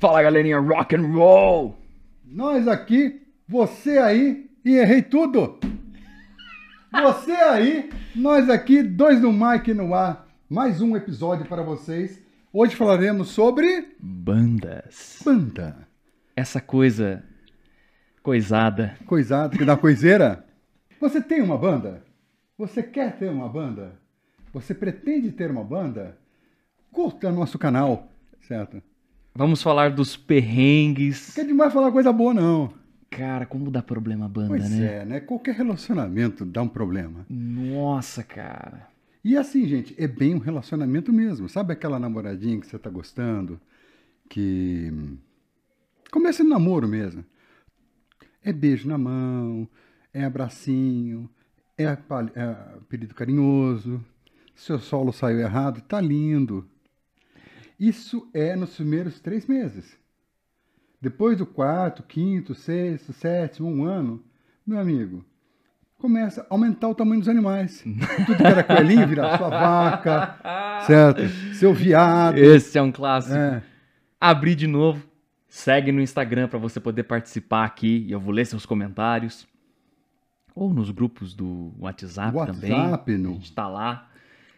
Fala galerinha, rock and roll! Nós aqui, você aí, e errei tudo! Você aí, nós aqui, dois no mic no ar. Mais um episódio para vocês. Hoje falaremos sobre Bandas. banda. Essa coisa coisada. Coisada, que dá coiseira. Você tem uma banda? Você quer ter uma banda? Você pretende ter uma banda? Curta nosso canal, certo? Vamos falar dos perrengues. Não quer demais falar coisa boa, não. Cara, como dá problema a banda, Pois né? é, né? Qualquer relacionamento dá um problema. Nossa, cara. E assim, gente, é bem um relacionamento mesmo. Sabe aquela namoradinha que você tá gostando? Que. Começa no namoro mesmo. É beijo na mão, é abracinho, é, é apelido carinhoso. Seu solo saiu errado, tá lindo. Isso é nos primeiros três meses. Depois do quarto, quinto, sexto, sétimo, um ano, meu amigo, começa a aumentar o tamanho dos animais. Tudo que era coelhinho vira sua vaca, certo? Seu viado. Esse é um clássico. É. Abrir de novo. Segue no Instagram pra você poder participar aqui e eu vou ler seus comentários. Ou nos grupos do WhatsApp, também. WhatsApp, A no gente tá lá.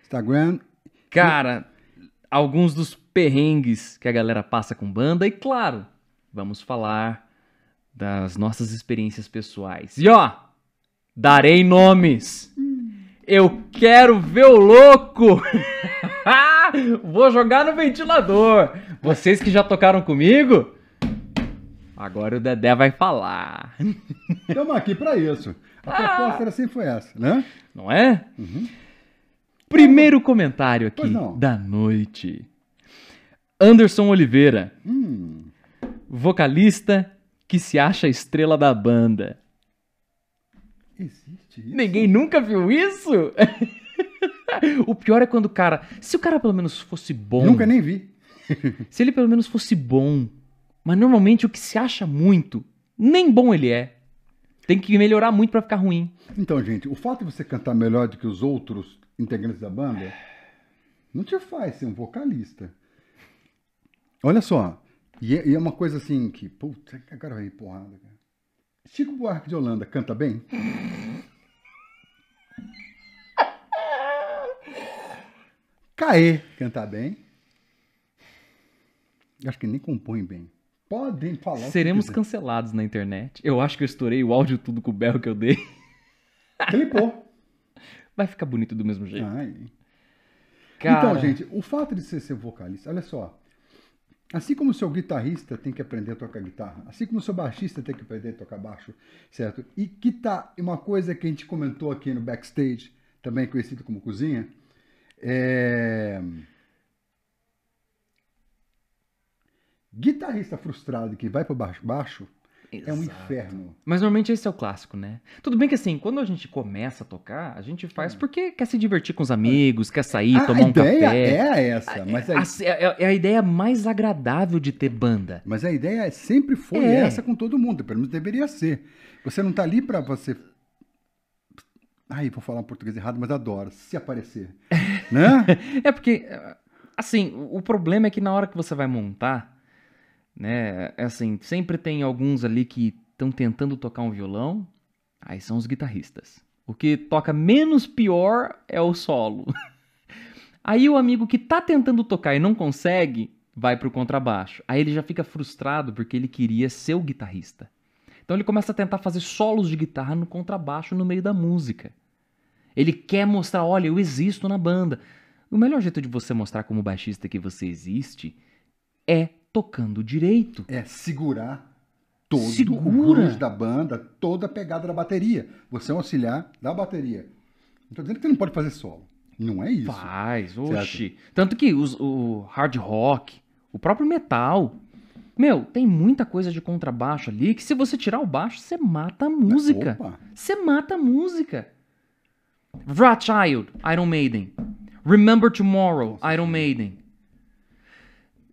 Instagram. Cara, alguns dos perrengues que a galera passa com banda e claro, vamos falar das nossas experiências pessoais. E ó, darei nomes. Eu quero ver o louco. Vou jogar no ventilador. Vocês que já tocaram comigo, agora o Dedé vai falar. Estamos aqui para isso. A proposta era sempre foi essa, né? Não é? Primeiro comentário aqui da noite. Anderson Oliveira, Hum, vocalista que se acha a estrela da banda. existe isso? Ninguém nunca viu isso? o pior é quando o cara. Se o cara pelo menos fosse bom. Nunca nem vi. Se ele pelo menos fosse bom. Mas normalmente o que se acha muito, nem bom ele é. Tem que melhorar muito pra ficar ruim. Então, gente, o fato de você cantar melhor do que os outros integrantes da banda não te faz ser um vocalista. Olha só, e é, e é uma coisa assim que, puta, agora vai porrada. Chico Buarque de Holanda canta bem? Caê canta bem? Acho que nem compõe bem. Podem falar. Seremos cancelados na internet. Eu acho que eu estourei o áudio tudo com o berro que eu dei. Clipou. Vai ficar bonito do mesmo jeito. Então, gente, o fato de você ser vocalista, olha só. Assim como o seu guitarrista tem que aprender a tocar guitarra, assim como o seu baixista tem que aprender a tocar baixo, certo? E que tá uma coisa que a gente comentou aqui no backstage, também conhecido como cozinha, é... Guitarrista frustrado que vai para baixo, baixo é um Exato. inferno. Mas normalmente esse é o clássico, né? Tudo bem que assim, quando a gente começa a tocar, a gente faz porque quer se divertir com os amigos, quer sair, a tomar um ideia café. é essa, mas a, É, é- é a ideia mais agradável de ter banda. Mas a ideia sempre foi É. essa com todo mundo, pelo menos deveria ser. Você não tá ali para você. Ai, vou falar um português errado, mas adoro. Se aparecer. né? É porque, assim, o problema é que na hora que você vai montar, né, é assim, sempre tem alguns ali que estão tentando tocar um violão, aí são os guitarristas. O que toca menos pior é o solo. Aí o amigo que tá tentando tocar e não consegue, vai pro contrabaixo. Aí ele já fica frustrado porque ele queria ser o guitarrista. Então ele começa a tentar fazer solos de guitarra no contrabaixo no meio da música. Ele quer mostrar, olha, eu existo na banda. O melhor jeito de você mostrar como baixista que você existe é tocando direito. É segurar todo Segura. o grunge da banda, toda a pegada da bateria. Você é um auxiliar da bateria. Não tô dizendo que você não pode fazer solo. Não é isso. Faz, oxi. Tanto que os- o hard rock, o próprio metal. Meu, tem muita coisa de contrabaixo ali que se você tirar o baixo, você mata a música. Opa. Você mata a música. Wrathchild, Iron Maiden. Remember Tomorrow, Iron Maiden.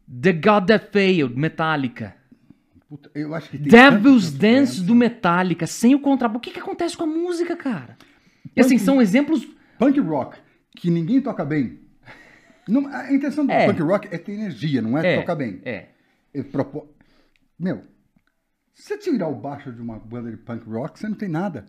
The God That Failed, Metallica. Puta, eu acho que tem Devil's Dance do Metallica, sem o contrabaixo. O que, que acontece com a música, cara? E assim, Punk- são exemplos. Punk rock, que ninguém toca bem. Não- a intenção do É. punk rock é ter energia, não é, É, tocar bem. É. é propo- Meu, se você tirar o baixo de uma banda de punk rock, você não tem nada.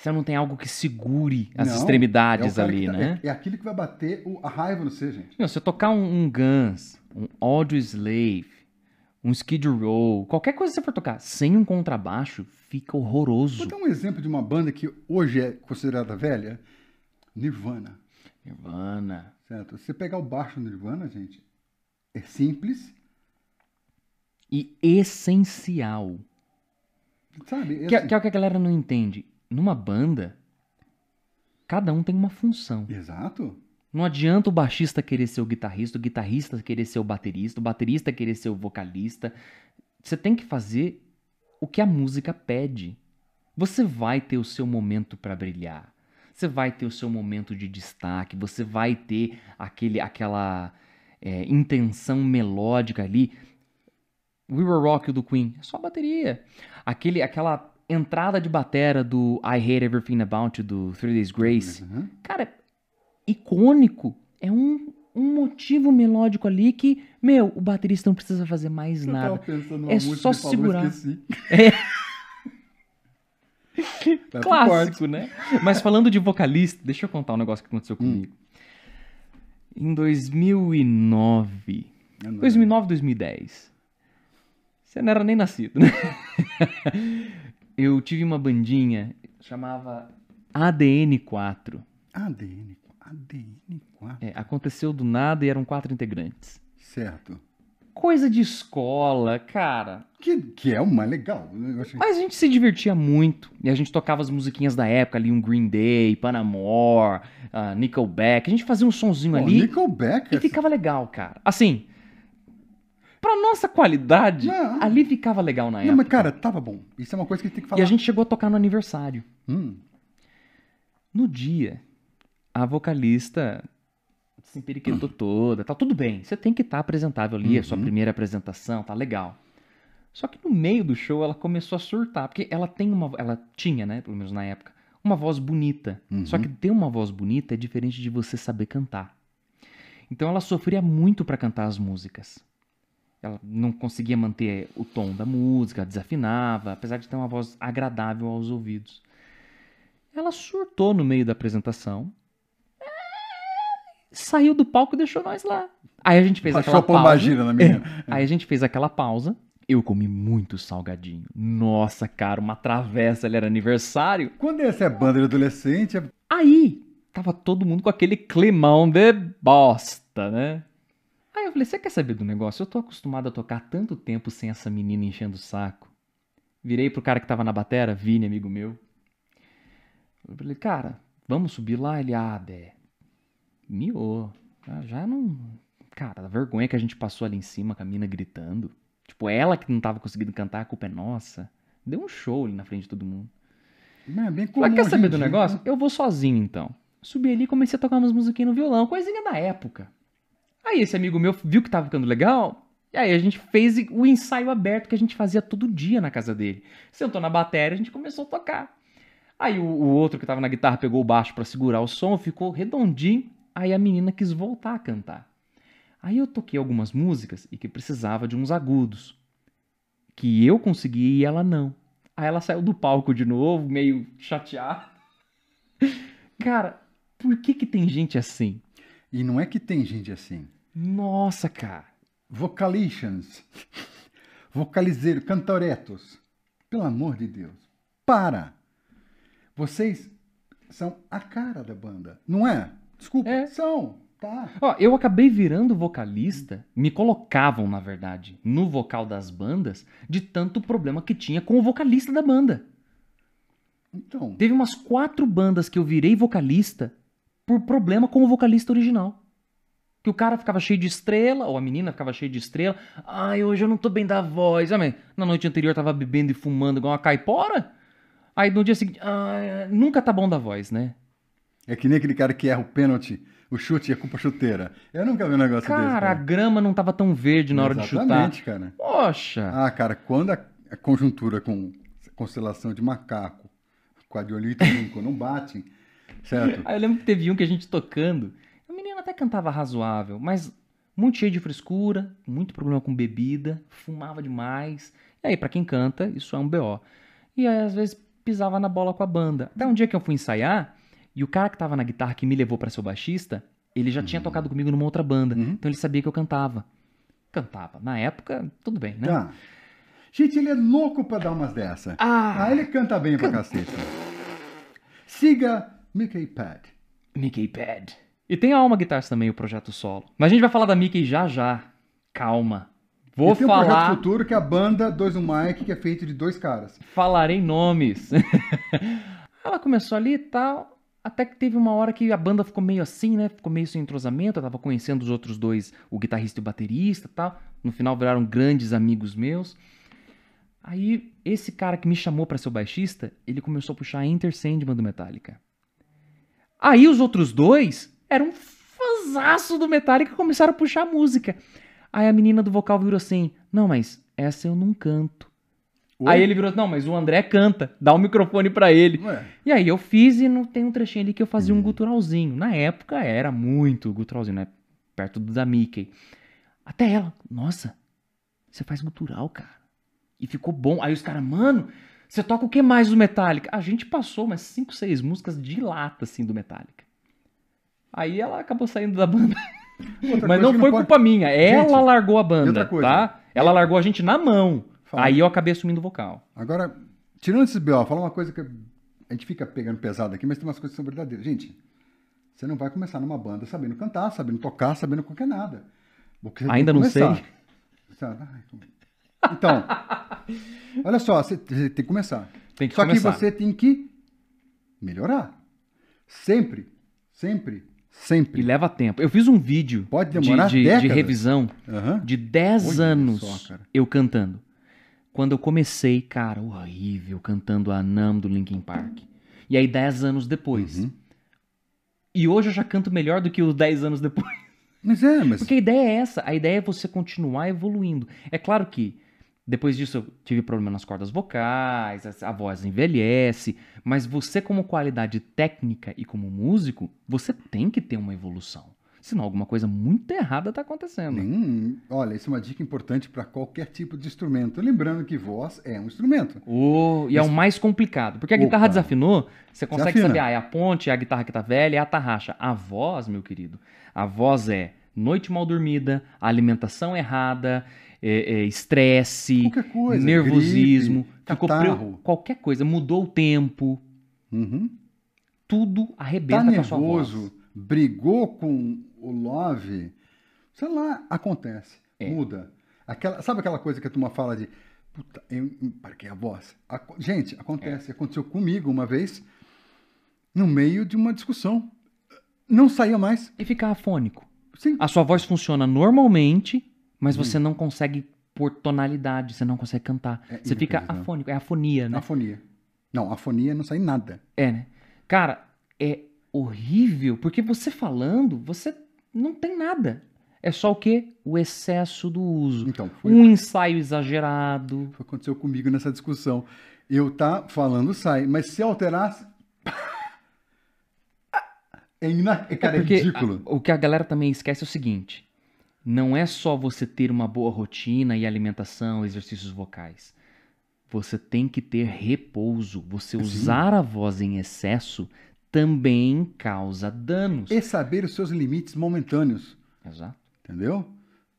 Você não tem algo que segure as Não, extremidades é ali, que tá- né? É, é aquilo que vai bater o- a raiva no você, gente. Meu, se eu tocar um, um Guns, um Audio Slave, um Skid Row, qualquer coisa que você for tocar sem um contrabaixo, fica horroroso. Vou dar um exemplo de uma banda que hoje é considerada velha. Nirvana. Nirvana. Certo? Você pegar o baixo do Nirvana, gente, é simples, E essencial. sabe? É Que, é- assim- que é o que a galera não entende. Numa banda, cada um tem uma função. Exato. Não adianta o baixista querer ser o guitarrista, o guitarrista querer ser o baterista, o baterista querer ser o vocalista. Você tem que fazer o que a música pede. Você vai ter o seu momento para brilhar. Você vai ter o seu momento de destaque. Você vai ter aquele, aquela é, intenção melódica ali. We Were Rock do Queen, é só bateria. Aquele, aquela entrada de batera do I Hate Everything About You do Three Days Grace. Uhum. Cara, icônico. É um, um motivo melódico ali que, meu, o baterista não precisa fazer mais Eu nada. tava pensando numa É só segurar. Vai pro Clássico, né? Mas falando de vocalista, deixa eu contar um negócio que aconteceu Hum. comigo. Em 2009, corte. 2009, 2010. Você não era nem nascido, né? Eu tive uma bandinha, chamava ADN4. ADN. ADN4. É, aconteceu do nada e eram quatro integrantes. Certo. Coisa de escola, cara. Que, que é o mais legal. Achei- Mas a gente se divertia muito. E a gente tocava as musiquinhas da época ali, um Green Day, Paramore, uh, Nickelback. A gente fazia um sonzinho Pô, ali Nickelback. e ficava legal, cara. Assim, pra nossa qualidade, Não. ali ficava legal na época. Não, mas cara, tava bom. Isso é uma coisa que tem que falar. E a gente chegou a tocar no aniversário. Hum, No dia, a vocalista se emperiquetou toda, tá tudo bem. Você tem que estar apresentável ali, é sua Uhum. primeira apresentação, tá legal. Só que no meio do show ela começou a surtar, porque ela tem uma, ela tinha, né, pelo menos na época, uma voz bonita. Uhum. Só que ter uma voz bonita é diferente de você saber cantar. Então ela sofria muito pra cantar as músicas. Ela não conseguia manter o tom da música, desafinava, apesar de ter uma voz agradável aos ouvidos. Ela surtou no meio da apresentação. Saiu do palco e deixou nós lá. Aí a gente fez aquela pausa. gira na minha. Aí a gente fez aquela pausa. Eu comi muito salgadinho. Nossa, cara, uma travessa, ele era aniversário. Quando essa é banda de adolescente, é- Aí, tava todo mundo com aquele climão de bosta, né? Aí eu falei, você quer saber do negócio? Eu tô acostumado a tocar tanto tempo sem essa menina enchendo o saco. Virei pro cara que tava na batera, Vini, amigo meu. Eu falei, cara, vamos subir lá? Ele, ah, Bé, miou. Já, já não... Cara, a vergonha que a gente passou ali em cima com a mina gritando. Tipo, ela que não tava conseguindo cantar, a culpa é nossa. Deu um show ali na frente de todo mundo. é bem comum. Mas quer saber do negócio? né? Eu vou sozinho então. Subi ali e comecei a tocar umas musiquinhas no violão, coisinha da época. Aí esse amigo meu viu que tava ficando legal, e aí a gente fez o ensaio aberto que a gente fazia todo dia na casa dele. Sentou na bateria, a gente começou a tocar. Aí o, o outro que tava na guitarra pegou o baixo pra segurar o som, ficou redondinho. Aí a menina quis voltar a cantar. Aí eu toquei algumas músicas e que precisava de uns agudos. Que eu consegui e ela não. Aí ela saiu do palco de novo, meio chateada. Cara, por que que tem gente assim? E não é que tem gente assim. Nossa, cara. Vocalitions. Vocalizeiro, cantoretos. Pelo amor de Deus. Para. Vocês são a cara da banda. Não é? Desculpa. É. São. Tá. Ó, eu acabei virando vocalista, me colocavam, na verdade, no vocal das bandas, de tanto problema que tinha com o vocalista da banda. Então. Teve umas quatro bandas que eu virei vocalista por problema com o vocalista original. Que o cara ficava cheio de estrela, ou a menina ficava cheia de estrela. Ai, hoje eu não tô bem da voz. Mas na noite anterior tava bebendo e fumando igual uma caipora. Aí no dia seguinte, ah, nunca tá bom da voz, né? É que nem aquele cara que erra o pênalti, o chute a culpa chuteira. Eu nunca vi um negócio desse. Cara, a Cara. grama não tava tão verde na hora de chutar. Exatamente, cara. Poxa! Ah, cara, quando a, a conjuntura com constelação de macaco, quadriolito e Lincoln não batem, certo? Aí eu lembro que teve um que a gente tocando. Menina até cantava razoável, mas muito cheio de frescura, muito problema com bebida, fumava demais. E aí, pra quem canta, isso é um BO. E aí, às vezes, pisava na bola com a banda. Até um dia que eu fui ensaiar, e o cara que tava na guitarra que me levou pra ser o baixista, ele já tinha tocado comigo numa outra banda. Uhum. Então ele sabia que eu cantava. Cantava. Na época, tudo bem, né? Tá. Gente, ele é louco pra dar umas dessa. Ah, Ah, ele canta bem pra cacete. Siga Mickey Pad. Mickey Pad. E tem a Alma Guitars também, o projeto solo. Mas a gente vai falar da Mickey já já. Calma. Vou e tem um projeto falar, futuro que é a banda Dois no Mike, que é feito de dois caras. falarei nomes. Ela começou ali e tal, até que teve uma hora que a banda ficou meio assim, né? Ficou meio sem entrosamento, eu tava conhecendo os outros dois, o guitarrista e o baterista e tal. No final viraram grandes amigos meus. Aí, esse cara que me chamou pra ser o baixista, ele começou a puxar a Enter Sandman do Metallica. Aí os outros dois eram fãzaço do Metallica e começaram a puxar a música. Aí a menina do vocal virou assim: Não, mas essa eu não canto. Oi? Aí ele virou: Não, mas o André canta, dá o microfone pra ele. Ué, E aí eu fiz e não tem um trechinho ali que eu fazia um guturalzinho. Na época era muito guturalzinho, né? Perto do da Mickey. Até ela, nossa, você faz gutural, cara. E ficou bom. Aí os caras, mano, você toca o que mais do Metallica? A gente passou umas 5, 6 músicas de lata, assim, do Metallica. Aí ela acabou saindo da banda. outra Mas não foi pode- culpa minha. Ela Gente, largou a banda, tá? Ela largou a gente na mão. Fala. Aí eu acabei assumindo o vocal. Agora, tirando esses B.O., fala uma coisa que a gente fica pegando pesado aqui, mas tem umas coisas que são verdadeiras. Gente, você não vai começar numa banda sabendo cantar, sabendo tocar, sabendo qualquer nada. Ainda não começar. sei. Então, olha só, você você tem que começar. Tem que só começar. que você tem que melhorar. Sempre, sempre, sempre. E leva tempo. Eu fiz um vídeo Pode de- demorar de, de décadas. revisão Aham. de 10 Olha anos só, eu cantando. Quando eu comecei, cara, horrível, cantando a Nam do Linkin Park. E aí 10 anos depois. Uhum. E hoje eu já canto melhor do que os 10 anos depois. Mas é, mas Porque a ideia é essa, a ideia é você continuar evoluindo. É claro que depois disso eu tive problema nas cordas vocais, a- voz envelhece, mas você como qualidade técnica e como músico, você tem que ter uma evolução. Senão alguma coisa muito errada tá acontecendo. Nenhum. Olha, isso é uma dica importante para qualquer tipo de instrumento. Lembrando que voz é um instrumento. O- e é o mais complicado. Porque a Opa. guitarra desafinou, você consegue Desafina. saber, ah, é a ponte, é a guitarra que tá velha, é a tarraxa. A voz, meu querido, a voz é noite mal dormida, alimentação errada, é- é estresse, coisa. nervosismo, gripe, ficou pre- qualquer coisa, mudou o tempo, Uhum. tudo Tá arrebenta com a sua voz. nervoso, brigou com o Love, sei lá, acontece. É. Muda. Aquela, sabe aquela coisa que a turma fala de. Puta, eu embarquei a voz. Aco- Gente, acontece. Aconteceu comigo uma vez, no meio de uma discussão. Não saía mais. E ficar afônico. Sim. A sua voz funciona normalmente, mas Uhum. você não consegue pôr tonalidade, você não consegue cantar. É você fica afônico, é afonia, né? Afonia. Não, afonia não sai nada. É, né? Cara, é horrível, porque você falando, você não tem nada. É só o quê? O excesso do uso. Então, foi, Um ensaio exagerado. foi o que aconteceu comigo nessa discussão. Eu tá falando sai, mas se alterasse. É, ina... é, cara, é porque ridículo. a- o que a galera também esquece é o seguinte: não é só você ter uma boa rotina e alimentação, exercícios vocais. Você tem que ter repouso. Você Sim. usar a voz em excesso também causa danos. E saber os seus limites momentâneos. Exato. Entendeu?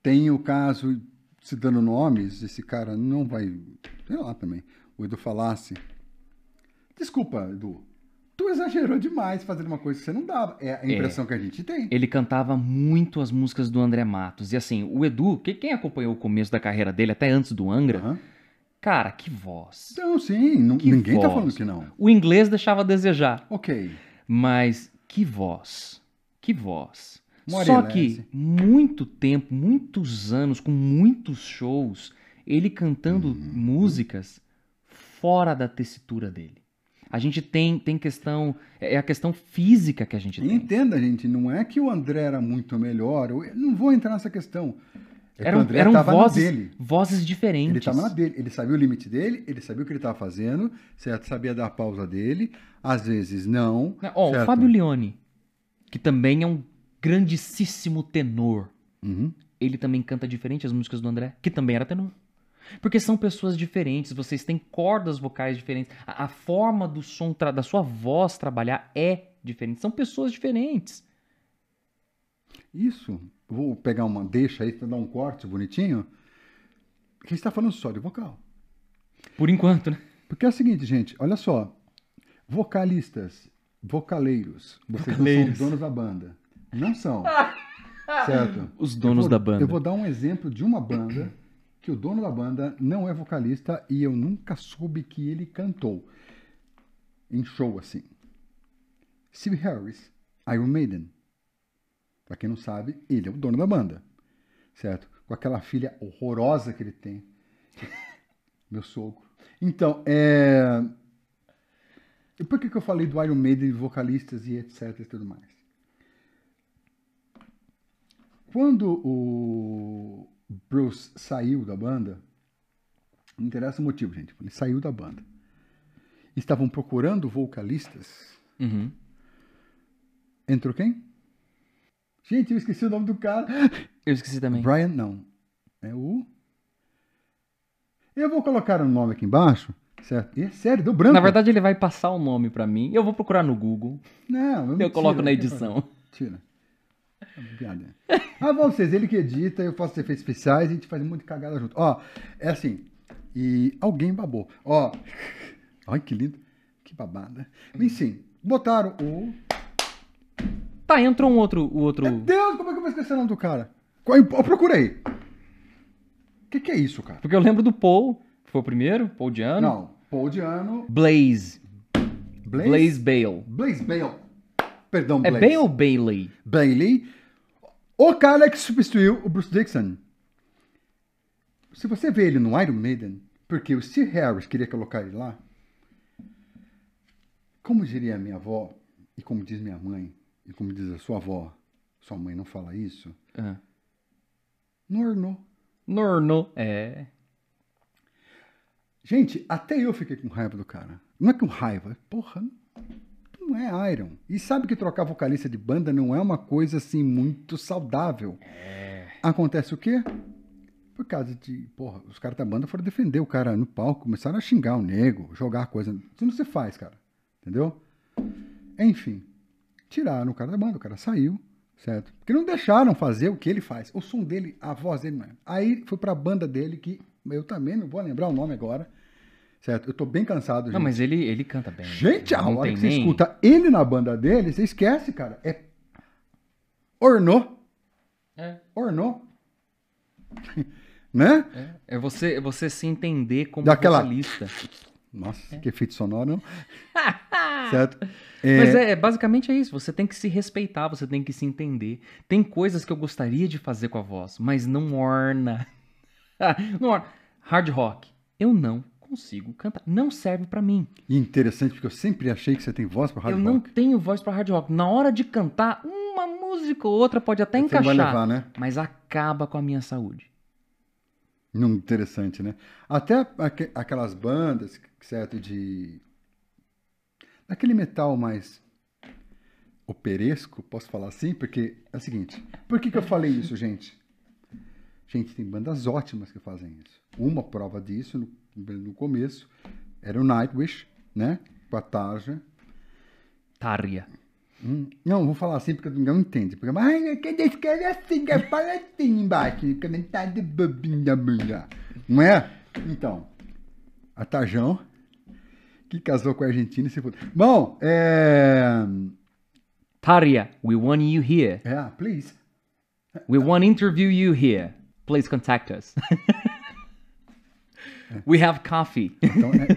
Tem o caso, se dando nomes, esse cara não vai. Sei lá também. O Edu falasse. Desculpa, Edu. Tu exagerou demais fazendo uma coisa que você não dava. É a impressão que a gente tem. Ele cantava muito as músicas do André Matos. E assim, o Edu, que- quem acompanhou o começo da carreira dele, até antes do Angra, Aham. cara, que voz. Então, sim, não- ninguém tá voz. falando que não. O inglês deixava a desejar, Ok. mas que voz. Que voz. Só que muito tempo, muitos anos, com muitos shows, ele cantando Uhum. músicas fora da tessitura dele. A gente tem, tem questão, é a questão física que a gente tem. entenda, gente, não é que o André era muito melhor. Eu não vou entrar nessa questão. É que Eram, o André eram vozes, vozes diferentes. Ele estava na dele, ele sabia o limite dele, ele sabia o que ele estava fazendo, certo? Sabia dar a pausa dele, às vezes não. Né, Ó, o certo? Fábio Leone, que também é um grandíssimo tenor. Uhum. ele também canta diferente as músicas do André, que também era tenor. Porque são pessoas diferentes, vocês têm cordas vocais diferentes, a, a forma do som da sua voz trabalhar é diferente, são pessoas diferentes. Isso. Vou pegar uma deixa aí para dar um corte bonitinho. Que a gente está falando só de vocal. Por enquanto, né? Porque é o seguinte, gente, olha só. Vocalistas, vocaleiros, vocês Vocaleiros. não são donos da banda. Não são. certo? Os donos vou- da banda. Eu vou dar um exemplo de uma banda que o dono da banda não é vocalista e eu nunca soube que ele cantou em show assim. Steve Harris, Iron Maiden. Pra quem não sabe, ele é o dono da banda. Certo? Com aquela filha horrorosa que ele tem. Meu sogro. Então, é. E por que, que eu falei do Iron Maiden, vocalistas e etc e tudo mais? Quando o Bruce saiu da banda, não interessa o motivo, gente. Ele saiu da banda. Estavam procurando vocalistas. Uhum. Entrou quem? Gente, eu esqueci o nome do cara. Eu esqueci também. Brian, não. É o. Eu vou colocar o nome aqui embaixo. Certo? E é sério, deu branco. Na verdade, ele vai passar o nome pra mim. Eu vou procurar no Google. não, Eu mentira, coloco na edição. Tira. É Piada. Ah, vocês, ele que edita, eu faço efeitos especiais e a gente faz de cagada junto. Ó, é assim. E alguém babou. Ó. Olha que lindo. Que babada. Enfim, botaram o. Tá, entrou um outro. O outro... Meu Deus, como é que eu vou esquecer o nome do cara? Eu procurei. O que, que é isso, cara? Porque eu lembro do Paul, que foi o primeiro, Paul Diano. Não, Paul Diano, Blaze. Blaze, Blaze Bale. Blaze Bale. Perdão, É Blaze. Bale ou Bailey? Bailey. O cara que substituiu o Bruce Dixon. Se você vê ele no Iron Maiden, porque o Steve Harris queria colocar ele lá, como diria a minha avó, e como diz minha mãe, e como diz a sua avó, sua mãe não fala isso, não ornou. Norno. É. Gente, até eu fiquei com raiva do cara. Não é com raiva, porra, não é Iron. E sabe que trocar vocalista de banda não é uma coisa assim muito saudável. Acontece o quê? Por causa de, porra, os caras da banda foram defender o cara no palco, começaram a xingar o nego, jogar coisa. Isso não se faz, cara. Entendeu? Enfim, tiraram o cara da banda, o cara saiu, certo? Porque não deixaram fazer o que ele faz. O som dele, a voz dele não é. Aí foi pra banda dele, que eu também não vou lembrar o nome agora, certo? Eu tô bem cansado, gente. Não, mas ele, ele canta bem. Gente, a Não hora tem que você nem- escuta ele na banda dele, você esquece, cara. É. Ornou. É. Ornou. né? É, é você, é você se entender como Daquela- vocalista. Nossa, que efeito sonoro, não? certo? É, Mas é, basicamente é isso. Você tem que se respeitar, você tem que se entender. Tem coisas que eu gostaria de fazer com a voz, mas não orna. não orna. Hard rock. Eu não consigo cantar. Não serve pra mim. E interessante, porque eu sempre achei que você tem voz para hard eu não rock. tenho voz pra hard rock. Na hora de cantar, uma música ou outra pode até Você encaixar, vai levar, né? mas acaba com a minha saúde. Não, interessante, né? Até aque- aquelas bandas, certo, de... Daquele metal mais operesco, posso falar assim? Porque é o seguinte, por que, que eu falei isso, gente? Gente, tem bandas ótimas que fazem isso. Uma prova disso, no, no começo, era o Nightwish, né? Com a Tarja. Tária. Hum, não, vou falar assim porque não entende. Porque, mas que escreve assim, que fala assim embaixo, no comentário de bobinha da. Não é? Então, a Tajão, que casou com a Argentina e se fudeu. Bom, é. Tária, we want you here. É, please. We want to interview you here. Please contact us. we have coffee. Então, é.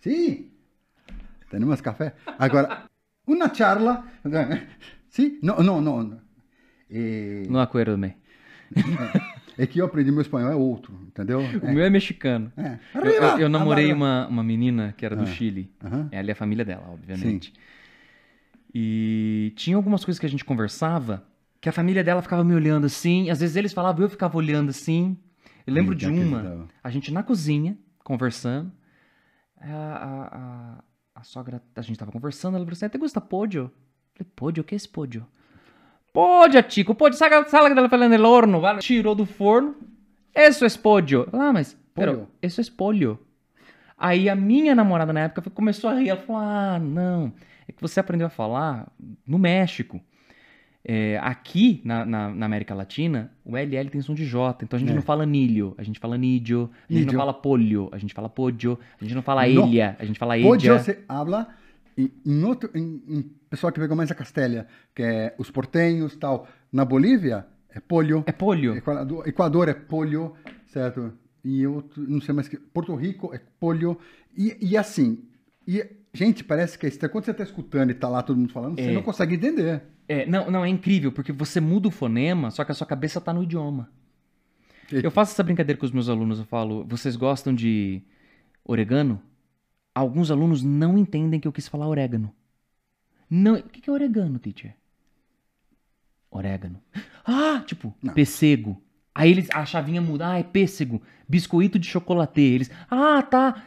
Sim! Tenemos café. Agora, uma charla. Sim? Não, não, não. É, Não acuerdo-me. é que eu aprendi meu espanhol, é outro, entendeu? O meu é mexicano. É. Eu, eu- eu namorei uma, uma menina que era do Ah. Chile. Aham. Ela é a família dela, obviamente. E tinha algumas coisas que a gente conversava que a família dela ficava me olhando assim. Às vezes eles falavam, eu ficava olhando assim. Eu lembro de que uma, a gente na cozinha, conversando. A, a, a, a sogra, a gente tava conversando, ela falou assim: Te gusta pollo? Eu falei, pollo? O que é esse pollo? Pode, Tico, pode, saca, sala que falando el horno, vale? Tirou do forno. Isso é pollo. Ah, mas, Pollo. isso é pollo. Aí a minha namorada na época começou a rir. Ela falou: Ah, não. É que você aprendeu a falar no México. É, aqui na, na- na América Latina, o LL tem som de J. Então a gente É. não fala nilho, a gente fala nidio, a gente Nidio. não fala polho, a gente fala podio, a gente não fala No. ilha, a gente fala ilha. você habla em, em outro, em, em pessoal que pegou mais a Castélia, que é os portenhos tal. Na Bolívia é polho. É polho. Equador, Equador é polho, certo? E outro, não sei mais que. Porto Rico é polho. E, e assim, e, gente, parece que é estranho. Quando você está escutando e tá lá todo mundo falando, você É. não consegue entender. É, não, não, é incrível, porque você muda o fonema, só que a sua cabeça tá no idioma. Eu faço essa brincadeira com os meus alunos, eu falo, vocês gostam de oregano? Alguns alunos não entendem que eu quis falar orégano. Não, o que é oregano, teacher? Orégano. Ah, tipo, Não. pêssego. Aí eles, a chavinha muda, ah, é pêssego. Biscoito de chocolate. Eles, ah, tá,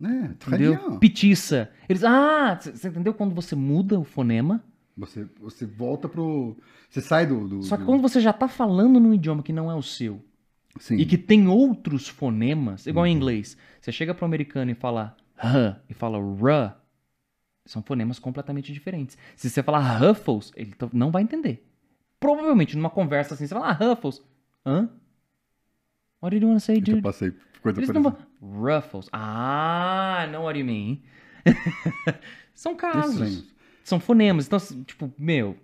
Né? entendeu? Petiça. Eles, ah, você entendeu quando você muda o fonema? Você, você volta pro. Você sai do. do- Só que do- quando você já tá falando num idioma que não é o seu, Sim. e que tem outros fonemas, igual em Uhum. inglês, você chega pro americano e fala h e fala r, são fonemas completamente diferentes. Se você falar Ruffles, ele não vai entender. Provavelmente numa conversa assim, você fala ah, Ruffles. Hã? What do you want to say, Eu dude? passei por coisa Eles não parecida. Ruffles. Ah, não what do you mean. são casos. São fonemas. Então, assim, tipo, meu,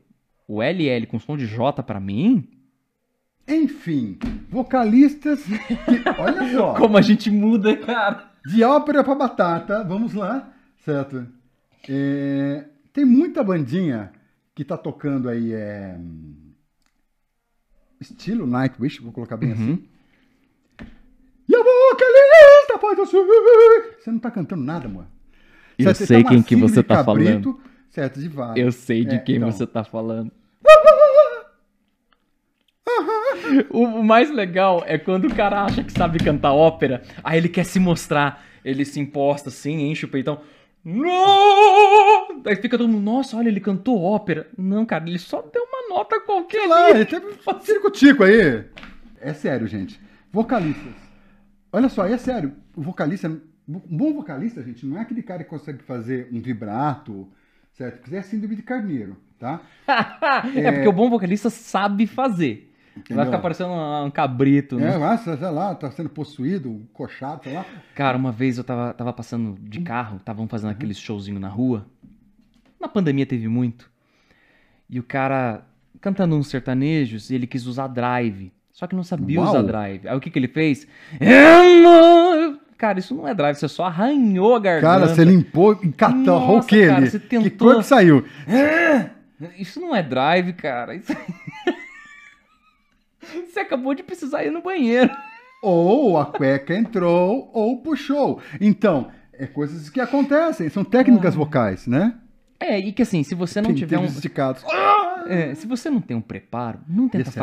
o LL com som de J pra mim, Enfim, vocalistas. que- olha só. como a gente muda, cara. De ópera pra batata, vamos lá, certo? É, tem muita bandinha que tá tocando aí, é, estilo Nightwish, vou colocar bem assim. E a vocalista faz assim. Você não tá cantando nada, amor. Eu? Você sei tá quem que você tá cabrito, Certo, de vaca. Eu sei de É, quem então. você tá falando. O, mais legal é quando o cara acha que sabe cantar ópera, aí ele quer se mostrar, ele se imposta assim, enche o peitão. Aí fica todo mundo, nossa, olha, ele cantou ópera. Não, cara, ele só deu uma nota qualquer Sei lá, ele teve um circo-tico aí. É sério, gente. Vocalistas. Olha só, é sério. O vocalista, um bom vocalista, gente, não é aquele cara que consegue fazer um vibrato, certo? Que é síndrome de carneiro, tá? é... porque o bom vocalista sabe fazer. Vai Entendeu? ficar parecendo um, um cabrito. né? É, mas, sei lá, tá sendo possuído, coxado, sei lá. Cara, uma vez eu tava, tava passando de carro, estavam fazendo aqueles showzinho na rua. Na pandemia teve muito. E o cara cantando uns sertanejos e ele quis usar drive. Só que não sabia Uau. usar drive. Aí o que, que ele fez? "Amor". Cara, isso não é drive, você só arranhou a garganta. Cara, você limpou e catou que cara, ele? você Que tentou- cor que saiu? Isso não é drive, cara. Isso... você acabou de precisar ir no banheiro. Ou a cueca entrou ou puxou. Então, é coisas que acontecem, são técnicas vocais, né? É, e que assim, se você não tiver um. Esticados. É, se você não tem um preparo, não tenta Esse é.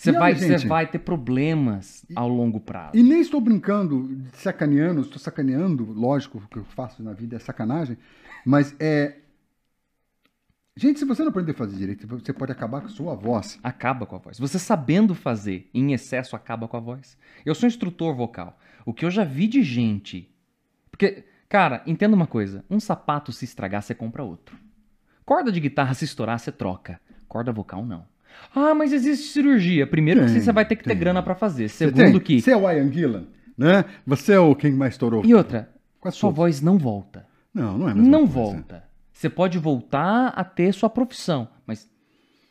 Você vai, você vai ter problemas ao longo prazo. E nem estou brincando, sacaneando, estou sacaneando, lógico, o que eu faço na vida é sacanagem, mas é. Gente, se você não aprender a fazer direito, você pode acabar com a sua voz. Acaba com a voz. Você sabendo fazer em excesso acaba com a voz. Eu sou instrutor vocal. O que eu já vi de gente. Porque, cara, entenda uma coisa: um sapato se estragar, você compra outro. Corda de guitarra se estourar, você troca. Corda vocal, não. Ah, mas existe cirurgia. Primeiro que Tem, você vai ter que ter tem. grana pra fazer. Você Segundo tem- que. Você é o Ian Gillan, né? Você é o quem mais estourou. E outra, Quase sua todos. voz não volta. Não, não é a mesma não coisa. volta. Você pode voltar a ter sua profissão, mas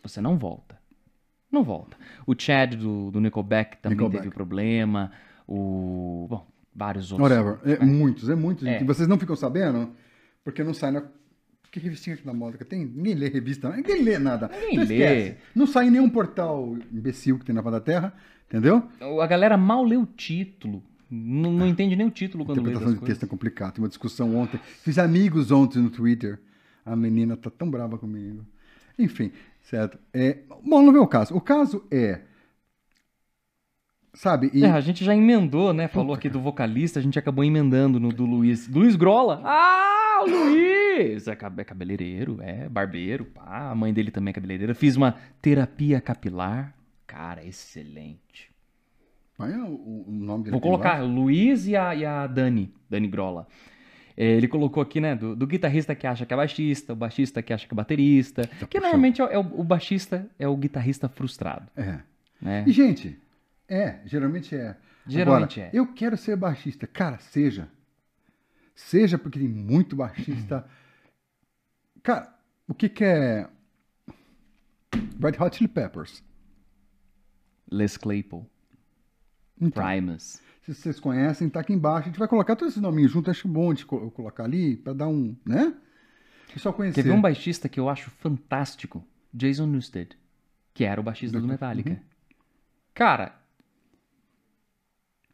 você não volta. Não volta. O Chad do, do Nickelback também Nickelback. teve problema. O. Bom, vários outros. Whatever. É, Muitos, é muitos. É. gente. E vocês não ficam sabendo? Porque não sai na. Que revistinha aqui na moda que tem? Ninguém lê revista, ninguém lê nada. Ninguém Então lê. Não sai em nenhum portal imbecil que tem na da Terra, entendeu? A galera mal lê o título. Não, não entende nem o título quando lê Interpretação de coisas. texto é complicado. Tem uma discussão ontem. Fiz amigos ontem no Twitter. A menina tá tão brava comigo. Enfim, certo? É, bom, não vem o caso. O caso é. Sabe? E, É, a gente já emendou, né? Falou aqui do vocalista, a gente acabou emendando no do Luiz. Luiz Grola. Ah, Ah, o Luiz! É é cabeleireiro, é barbeiro, pá. A mãe dele também é cabeleireira. Fiz uma terapia capilar. Cara, excelente. Olha o, o nome dele. Vou colocar o Luiz e a, e a Dani, Dani Grola. É, ele colocou aqui, né, do, do guitarrista que acha que é baixista, o baixista que acha que é baterista. que puxando. normalmente é, o- é o, o baixista é o guitarrista frustrado, É. né? E, gente, é, geralmente é. Geralmente Agora, é. Eu quero ser baixista. Cara, seja. Seja porque tem muito baixista. Cara, o que, que é. Red Hot Chili Peppers. Les Claypool, Então, Primus. se vocês conhecem, tá aqui embaixo. A gente vai colocar todos esses nominhos juntos. Acho bom de co- colocar ali pra dar um. né? Pessoal conhecer. Teve um baixista que eu acho fantástico, Jason Newsted, que era o baixista do Do- Metallica. uhum. Cara,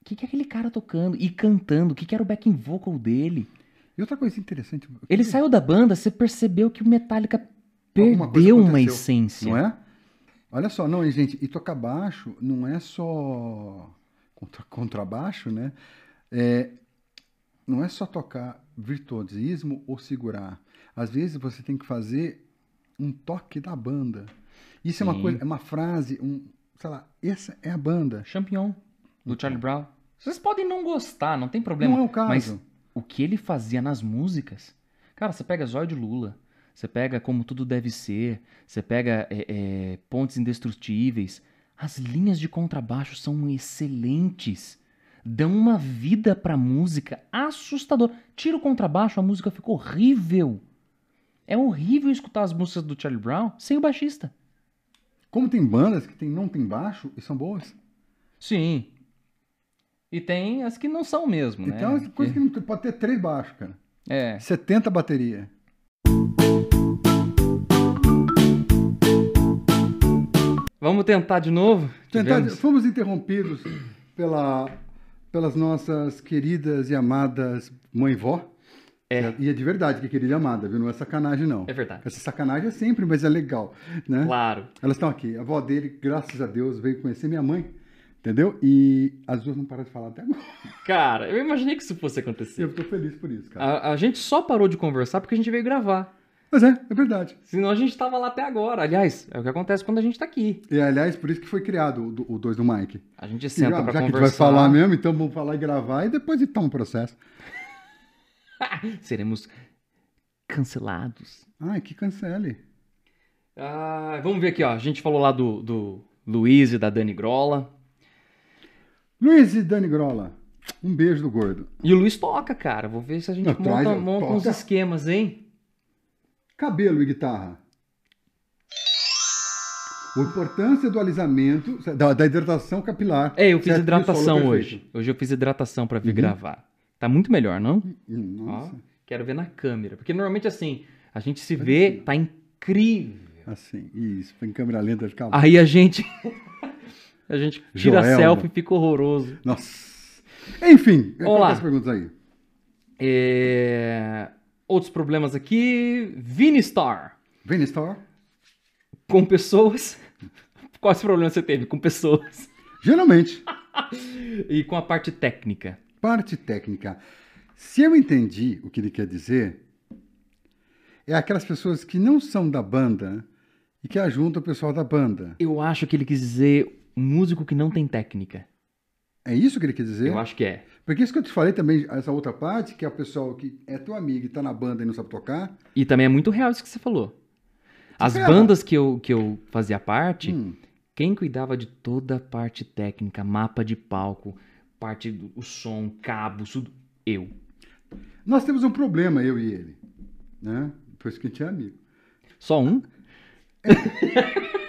que, que é aquele cara tocando e cantando? O que, que era o backing vocal dele? E outra coisa interessante. eu Ele saiu da banda, você percebeu que o Metallica perdeu uma essência. Não é? Olha só, não, gente, e tocar baixo não é só contra, contrabaixo, né? É, não é só tocar virtuosismo ou segurar. Às vezes você tem que fazer um toque da banda. Isso é uma Sim. coisa, é uma frase, um, sei lá, essa é a banda. Champignon, do Charlie Brown. Vocês podem não gostar, não tem problema. Não é o caso. Mas o que ele fazia nas músicas. Cara, você pega Zóio de Lula, você pega Como Tudo Deve Ser, você pega é, é, Pontes Indestrutíveis. As linhas de contrabaixo são excelentes. Dão uma vida pra música assustador. Tira o contrabaixo, a música fica horrível. É horrível escutar as músicas do Charlie Brown sem o baixista. Como tem bandas que tem, não tem baixo e são boas. Sim. E tem as que não são mesmo, né? Então, essa coisa que tem- pode ter três baixos, cara. É. 70 bateria. Vamos tentar de novo? Tentar- Tivemos- fomos interrompidos pela, pelas nossas queridas e amadas mãe-vó. É. E é de verdade que é querida e amada, viu? Não é sacanagem, não. É verdade. Essa sacanagem é sempre, mas é legal, né? Claro. Elas estão aqui. A avó dele, graças a Deus, veio conhecer minha mãe, entendeu? E as duas não pararam de falar até agora. Cara, eu imaginei que isso fosse acontecer. Eu tô feliz por isso, cara. A, a gente só parou de conversar porque a gente veio gravar. Mas é, é verdade. Senão a gente tava lá até agora. Aliás, é o que acontece quando a gente tá aqui. E, aliás, por isso que foi criado o, do- o dois do Mike. A gente E senta já pra já que a gente vai conversar. falar mesmo, então vamos falar e gravar e depois então um processo. Seremos cancelados. Ai, que cancele. Ah, vamos ver aqui, ó. A gente falou lá do, do Luiz e da Dani Grola. Luiz e Dani Grola, um beijo do gordo. E o Luiz toca, cara. Vou ver se a gente Não, monta, traz, monta uns esquemas, hein? Cabelo e guitarra. A importância do alisamento, da, da hidratação capilar. É, eu fiz certo? Hidratação hoje. Hoje eu fiz hidratação pra vir Uhum. gravar. Tá muito melhor, não? Hum, Ó, Nossa, quero ver na câmera. Porque normalmente assim, a gente se vê, tá incrível. assim, isso, em câmera lenta fica... Aí a gente. a gente tira Joelma. selfie e fica horroroso. Nossa. Enfim, Vamos lá. quantas perguntas aí? É, Outros problemas aqui. Vinistar. Venistar. Com pessoas. Quais problemas você teve com pessoas? Geralmente, E com a parte técnica. parte técnica. Se eu entendi o que ele quer dizer, é aquelas pessoas que não são da banda e que ajuntam o pessoal da banda. Eu acho que ele quis dizer músico que não tem técnica. É isso que ele quer dizer? Eu acho que é. Porque isso que eu te falei também, essa outra parte, que é o pessoal que é teu amigo e tá na banda e não sabe tocar. E também é muito real isso que você falou. As bandas que eu, que eu fazia parte, Hum, quem cuidava de toda a parte técnica, mapa de palco, parte do o som, cabos, tudo, eu. Nós temos um problema, eu e ele. Né? Por isso que a gente é amigo. Só um?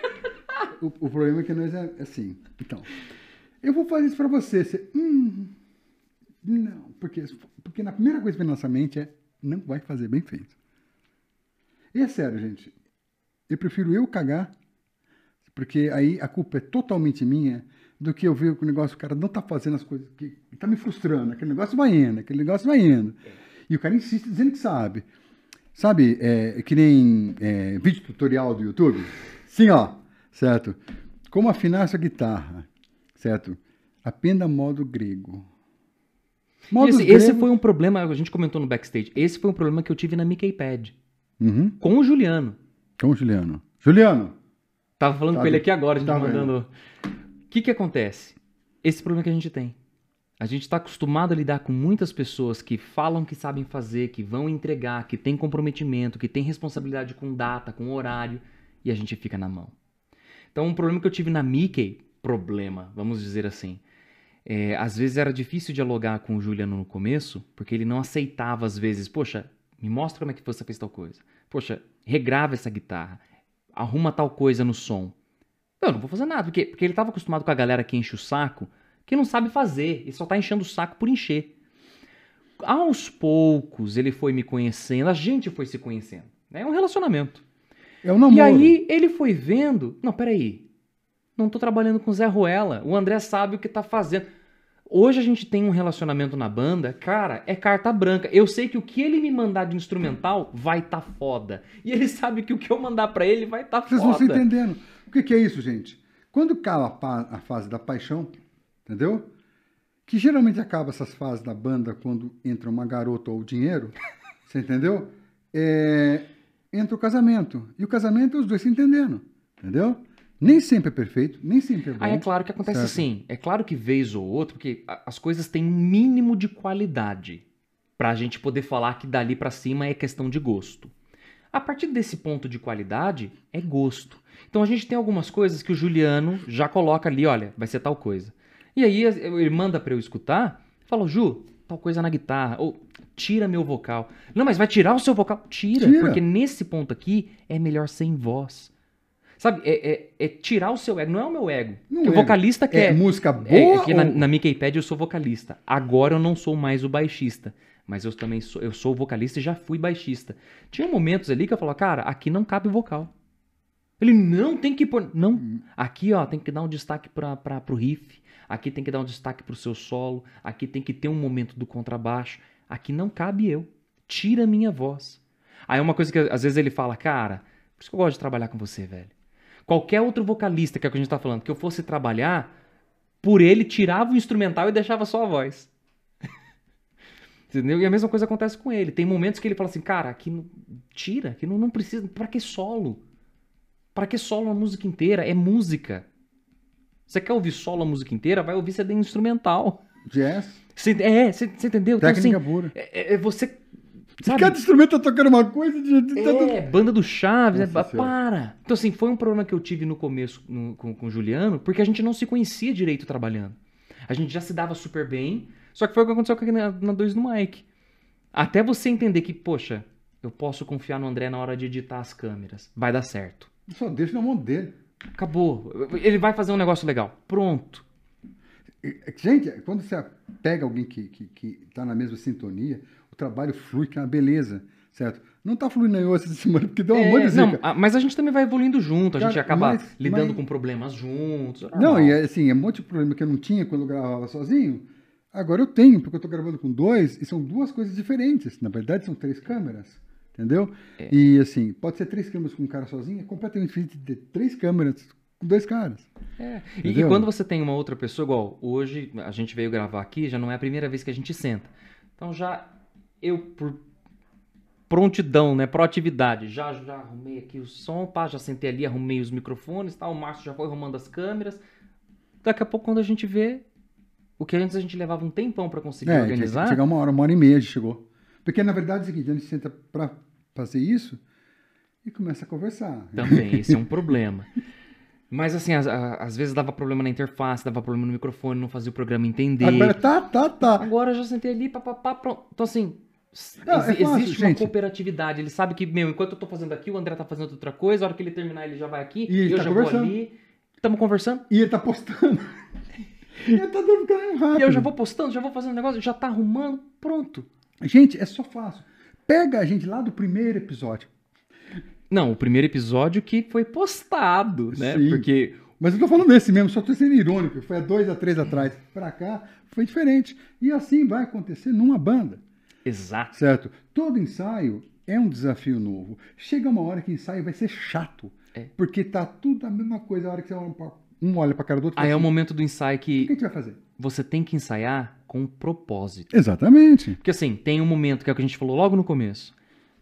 O, o problema é que nós é assim. Então, eu vou fazer isso pra você. você hum, não, porque, porque na primeira coisa que vem na nossa mente é não vai fazer bem feito. E é sério, gente. Eu prefiro eu cagar, porque aí a culpa é totalmente minha, do que eu ver que o negócio, o cara não tá fazendo as coisas, que tá me frustrando, aquele negócio vai indo, aquele negócio vai indo. E o cara insiste dizendo que sabe. Sabe, é, que nem é, vídeo tutorial do YouTube? Sim, ó, certo? Como afinar sua guitarra, certo? Aprenda modo grego. Esse, esse gregos- foi um problema, a gente comentou no backstage, esse foi um problema que eu tive na Mickey Pad, Uhum. com o Juliano. Com o Juliano. Juliano, Tava falando Tá com ele aqui agora, a gente Tá mandando. O que que acontece? Esse problema que a gente tem. A gente está acostumado a lidar com muitas pessoas que falam que sabem fazer, que vão entregar, que têm comprometimento, que têm responsabilidade com data, com horário, e a gente fica na mão. Então, um problema que eu tive na Mickey, problema, vamos dizer assim, é, às vezes era difícil dialogar com o Juliano no começo, porque ele não aceitava às vezes, poxa, me mostra como é que você fez tal coisa. Poxa, regrava essa guitarra, arruma tal coisa no som. Eu não vou fazer nada, porque, porque ele estava acostumado com a galera que enche o saco, que não sabe fazer, e só tá enchendo o saco por encher. Aos poucos ele foi me conhecendo, a gente foi se conhecendo. né? É um relacionamento. É namoro. E aí ele foi vendo. Não, peraí. Não tô trabalhando com o Zé Ruela. O André sabe o que tá fazendo. Hoje a gente tem um relacionamento na banda, cara, é carta branca. Eu sei que o que ele me mandar de instrumental vai tá foda. E ele sabe que o que eu mandar pra ele vai tá Vocês vão se foda. entendendo. O que, que é isso, gente? Quando cala a, fase da paixão, entendeu? Que geralmente acaba essas fases da banda quando entra uma garota ou o dinheiro, você entendeu? É, entra o casamento. E o casamento é os dois se entendendo, entendeu? Nem sempre é perfeito, nem sempre é bom. Aí é claro que acontece Certo. assim. É claro que vez ou outra, porque a- as coisas têm um mínimo de qualidade pra gente poder falar que dali pra cima é questão de gosto. A partir desse ponto de qualidade, é gosto. Então a gente tem algumas coisas que o Juliano já coloca ali, olha, vai ser tal coisa. E aí ele manda pra eu escutar, fala, Ju, tal coisa na guitarra, ou tira meu vocal. Não, mas vai tirar o seu vocal? Tira, Tira. porque nesse ponto aqui é melhor sem voz. Sabe, é, é- é tirar o seu ego, não é o meu ego. Não o é. vocalista É quer. música É, boa é que na, ou- na Mickey Pad eu sou vocalista. Agora eu não sou mais o baixista. Mas eu também sou, eu sou vocalista e já fui baixista. Tinha momentos ali que eu falava, cara, aqui não cabe vocal. Ele não tem que pôr. Não. Hum. Aqui, ó, tem que dar um destaque para pra, pro riff. Aqui tem que dar um destaque pro seu solo. Aqui tem que ter um momento do contrabaixo. Aqui não cabe eu. Tira a minha voz. Aí uma coisa que às vezes ele fala, cara, por isso que eu gosto de trabalhar com você, velho. Qualquer outro vocalista, que é o que a gente tá falando, que eu fosse trabalhar, por ele tirava o instrumental e deixava só a voz. Entendeu? E a mesma coisa acontece com ele. Tem momentos que ele fala assim, cara, aqui não- tira, aqui não, não precisa. Pra que solo? Pra que solo a música inteira? É música. Você quer ouvir solo a música inteira? Vai ouvir CD instrumental. Jazz, Você- é, você você entendeu? Então, técnica assim, pura. é, é você. Sabe? Cada instrumento tá tocando uma coisa. De, de- É, banda do Chaves, né? Para. Então, assim, foi um problema que eu tive no começo no- com, com o Juliano, porque a gente não se conhecia direito trabalhando. A gente já se dava super bem, só que foi o que aconteceu na 2 no Mike. Até você entender que, poxa, eu posso confiar no André na hora de editar as câmeras. Vai dar certo. Só deixa na mão dele. Acabou. Ele vai fazer um negócio legal. Pronto. É Gente, quando você pega alguém que, que, que tá na mesma sintonia, o trabalho flui, que é uma beleza, certo? Não tá fluindo aí essa semana, porque deu um monte É, de não, zica. a- mas a gente também vai evoluindo junto, a gente Cara, acaba mas- lidando mas- com problemas juntos. é Não, e é assim, é um monte de problema que eu não tinha quando eu gravava sozinho. Agora eu tenho, porque eu tô gravando com dois, e são duas coisas diferentes. Na verdade, são três câmeras, entendeu? É. E assim, pode ser três câmeras com um cara sozinho, é completamente diferente de ter três câmeras com dois caras. É, E, e quando você tem uma outra pessoa, igual hoje a gente veio gravar aqui, já não é a primeira vez que a gente senta. Então já eu, por prontidão, né, proatividade, já, já arrumei aqui o som, pá, já sentei ali, arrumei os microfones, tá, o Márcio já foi arrumando as câmeras. Daqui a pouco quando a gente vê, o que antes a gente levava um tempão pra conseguir É, organizar, chegar uma hora, uma hora e meia a gente chegou. Porque na verdade é o seguinte, a gente senta pra fazer isso e começa a conversar. Também, esse é um problema. Mas assim, às, vezes dava problema na interface, dava problema no microfone, não fazia o programa entender. Agora tá, tá, tá. Agora eu já sentei ali, papapá, pronto. Então, assim, Não, é exi- fácil, existe uma gente. cooperatividade. Ele sabe que, meu, enquanto eu tô fazendo aqui, o André tá fazendo outra coisa, a hora que ele terminar, ele já vai aqui, E eu tá já vou ali. Estamos conversando. E ele tá postando. ele tá dando rápido. E eu já vou postando, já vou fazendo negócio, já tá arrumando, pronto. Gente, é só fácil. Pega a gente lá do primeiro episódio. Não, o primeiro episódio que foi postado, né? Sim. Porque Mas eu tô falando desse mesmo, só tô sendo irônico. Foi há dois a três atrás. Pra cá, foi diferente. E assim vai acontecer numa banda, Exato. certo? Todo ensaio é um desafio novo. Chega uma hora que o ensaio vai ser chato. É. Porque tá tudo a mesma coisa. A hora que você olha pra, um olha pra cara do outro Aí fala é o assim, momento do ensaio o que a que gente vai fazer? Você tem que ensaiar com propósito. Exatamente. Porque assim, tem um momento que é o que a gente falou logo no começo.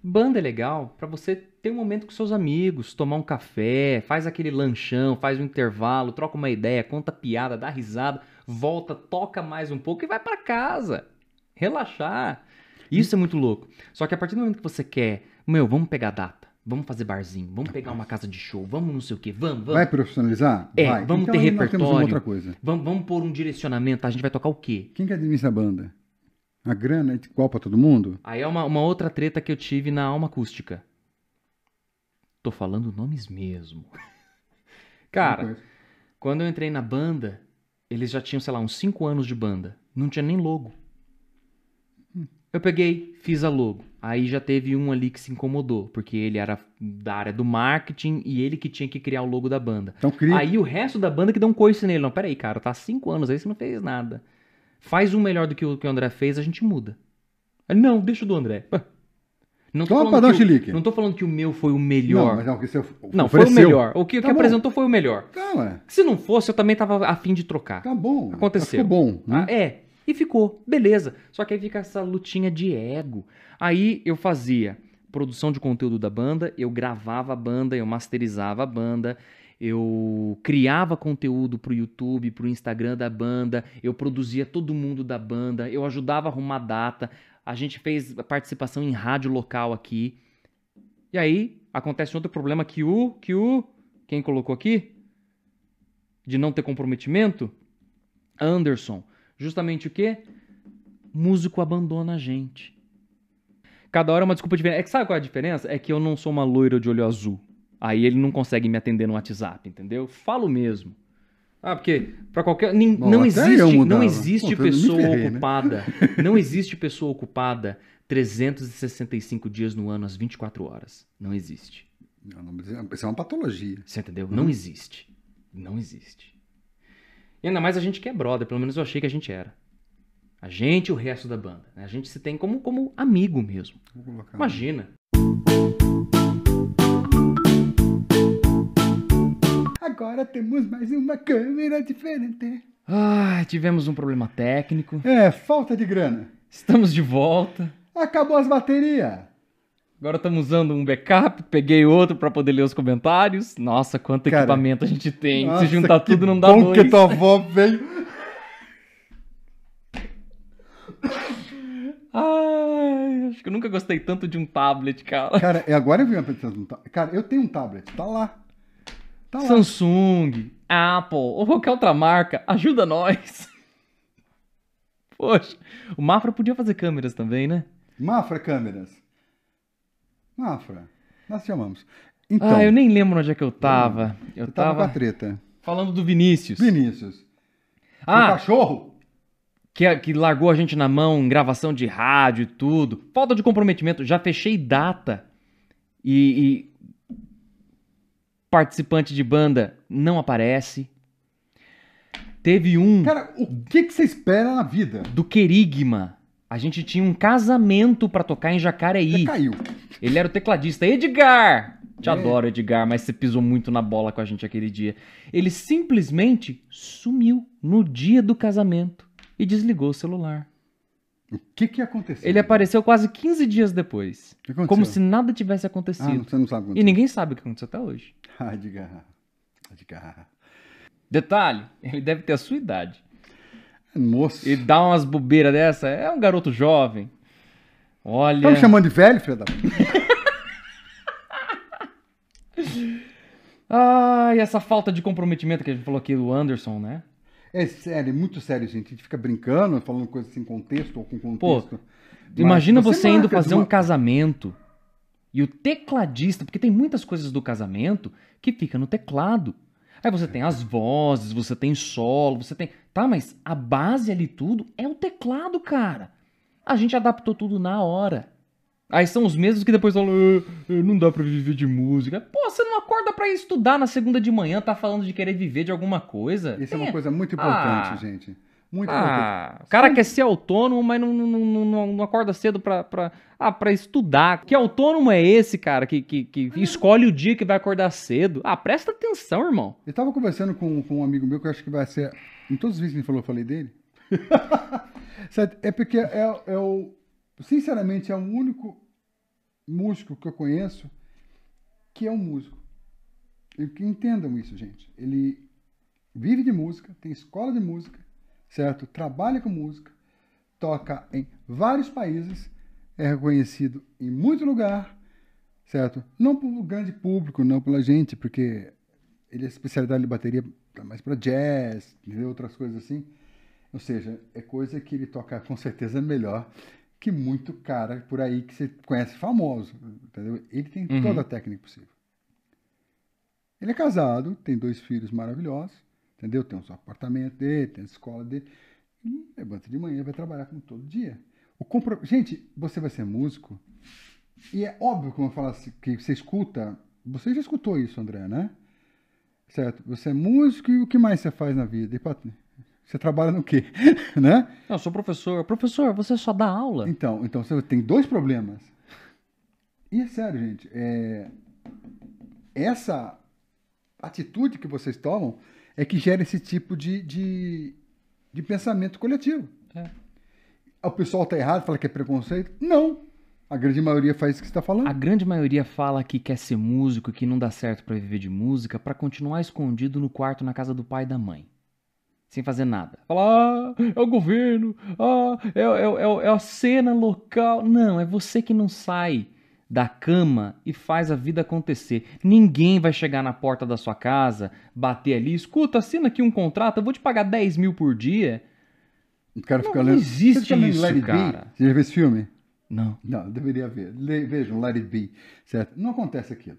Banda é legal pra você ter um momento com seus amigos, tomar um café, faz aquele lanchão, faz um intervalo, troca uma ideia, conta piada, dá risada, volta, toca mais um pouco e vai pra casa. Relaxar. Isso é muito louco. Só que a partir do momento que você quer, meu, vamos pegar data, vamos fazer barzinho, vamos pegar uma casa de show, vamos não sei o quê, vamos, vamos. Vai profissionalizar? É, vai. vamos então, ter repertório. outra coisa. Vamos, vamos pôr um direcionamento, tá? a gente vai tocar o quê? Quem que administra a banda? A grana é igual pra todo mundo? Aí é uma, uma outra treta que eu tive na alma acústica. Tô falando nomes mesmo. Cara, quando eu entrei na banda, eles já tinham, sei lá, uns 5 anos de banda. Não tinha nem logo. Eu peguei, fiz a logo. Aí já teve um ali que se incomodou, porque ele era da área do marketing e ele que tinha que criar o logo da banda. Então cria. Aí o resto da banda que deu um coice nele. Não, peraí, cara, tá há cinco anos aí, você não fez nada. Faz um melhor do que o que o André fez, a gente muda. Ele, não, deixa o do André. Não tô, Só pra dar um chilique. não tô falando que o meu foi o Não, melhor. mas é o que você Não, foi o melhor. O que, o Tá que apresentou foi o melhor. Tá. Se não fosse, eu também tava afim de trocar. Tá bom. Aconteceu. Ficou bom, né? Ah, é, e ficou, beleza. Só que aí fica essa lutinha de ego. Aí eu fazia produção de conteúdo da banda, eu gravava a banda, eu masterizava a banda, eu criava conteúdo pro YouTube, pro Instagram da banda, eu produzia todo mundo da banda, eu ajudava a arrumar data, a gente fez participação em rádio local aqui. E aí acontece outro problema que o que o quem colocou aqui de não ter comprometimento, Anderson, justamente o quê? Músico abandona a gente. Cada hora é uma desculpa diferente. É que sabe qual é a diferença? É que eu não sou uma loira de olho azul. Aí ele não consegue me atender no WhatsApp, entendeu? Falo mesmo. Ah, porque pra qualquer nin- Bom, não existe, não existe Pô, pessoa ferrei, né? ocupada. Não existe pessoa ocupada 365 dias no ano às 24 horas. Não existe. Não, Isso é uma patologia. Você entendeu? Uhum. Não existe. Não existe. E ainda mais a gente que é brother, pelo menos eu achei que a gente era. A gente e o resto da banda. né? A gente se tem como, como amigo mesmo. Imagina. Agora temos mais uma câmera diferente. Ah, tivemos um problema técnico. É, falta de grana. Estamos de volta. Acabou as baterias. Agora estamos usando um backup. Peguei outro para poder ler os comentários. Nossa, quanto Cara, equipamento a gente tem. Nossa, Se juntar tudo não dá bom dois. que tua avó veio. Ai, acho que eu nunca gostei tanto de um tablet, cara. Cara, é agora eu vi uma ta- Cara, eu tenho um tablet. Tá lá. Tá lá. Samsung, Apple ou qualquer outra marca, ajuda nós. Poxa, o Mafra podia fazer câmeras também, né? Mafra Câmeras. Mafra. Nós te chamamos. Então, ah, eu nem lembro onde é que eu tava. Eu eu tava com tava a treta. falando do Vinícius. Vinícius. O Ah, cachorro? que, que largou a gente na mão em gravação de rádio e tudo. Falta de comprometimento. Já fechei data. E, e participante de banda não aparece. Teve um Cara, o que, que você espera na vida? do Querigma. A gente tinha um casamento pra tocar em Você Jacareí. caiu. Ele era o tecladista. Edgar! Te É. adoro, Edgar, mas você pisou muito na bola com a gente aquele dia. Ele simplesmente sumiu no dia do casamento e desligou o celular. O que que aconteceu? Ele apareceu quase 15 dias depois. O que aconteceu? Como se nada tivesse Ah, acontecido. você não sabe o que e aconteceu. ninguém sabe o que aconteceu até hoje. Ah, Edgar. Edgar. Detalhe, ele deve ter a sua idade. Moço. E dá umas bobeiras dessa, é um garoto jovem. Olha. Tá me chamando de velho, filho da... Ai, essa falta de comprometimento que a gente falou aqui do Anderson, né? É sério, é muito sério, gente. A gente fica brincando, falando coisas sem contexto ou com contexto. Mas Imagina você, indo marca de fazer uma- um casamento e o tecladista, porque tem muitas coisas do casamento que fica no teclado. Aí você tem as vozes, você tem solo, você tem. Tá, mas a base ali tudo é o teclado, cara. A gente adaptou tudo na hora. Aí são os mesmos que depois falam, "Ah, ah, não dá pra viver de música. Pô, você não acorda pra estudar na segunda de manhã, tá falando de querer viver de alguma coisa. Isso é Tem- uma coisa muito importante, Ah. gente. Muito ah, o cara quer ser autônomo, mas não, não, não, não- acorda cedo pra, pra, ah, pra estudar. Que autônomo é esse, cara, que, que, que escolhe o dia que vai acordar cedo? Ah, presta atenção, irmão. Eu tava conversando com, com um amigo meu que eu acho que vai ser. Em todos os vídeos que ele falou, eu falei dele. É porque é, é o. Sinceramente, é o único músico que eu conheço que é um músico. E que entendam isso, gente. Ele vive de música, tem escola de música, certo? Trabalha com música, toca em vários países, é reconhecido em muito lugar, certo? Não pelo grande público, não pela gente, porque ele é especialidade de bateria mais para jazz, entendeu? outras coisas assim. Ou seja, é coisa que ele toca com certeza melhor que muito cara por aí que você conhece famoso, entendeu? Ele tem Uhum. toda a técnica possível. Ele é casado, tem dois filhos maravilhosos, entendeu? Tem o seu apartamento dele, tem a escola dele. E levanta de manhã, vai trabalhar como todo dia. O compro... Gente, você vai ser músico, e é óbvio, como eu falo assim, que você escuta. Você já escutou isso, André, né? Certo? Você é músico e o que mais você faz na vida? Você trabalha no quê? né? Não, eu sou professor. Professor, você só dá aula? Então, então você tem dois problemas. E é sério, gente. é, Essa atitude que vocês tomam é que gera esse tipo de, de, de pensamento coletivo. É. O pessoal tá errado, fala que é preconceito? Não. A grande maioria faz isso que você está falando. A grande maioria fala que quer ser músico, que não dá certo pra viver de música, pra continuar escondido no quarto na casa do pai e da mãe. Sem fazer nada. Fala, ah, é o governo, ah, é, é, é, é a cena local. Não, é você que não sai da cama e faz a vida acontecer. Ninguém vai chegar na porta da sua casa, bater ali, escuta, assina aqui um contrato, eu vou te pagar 10 mil por dia. O cara Não fica lendo. existe Você fica lendo isso, Let It Be? cara. Você já viu esse filme? Não. Não, deveria ver. Le- Vejam, Let It Be. Certo? Não acontece aquilo.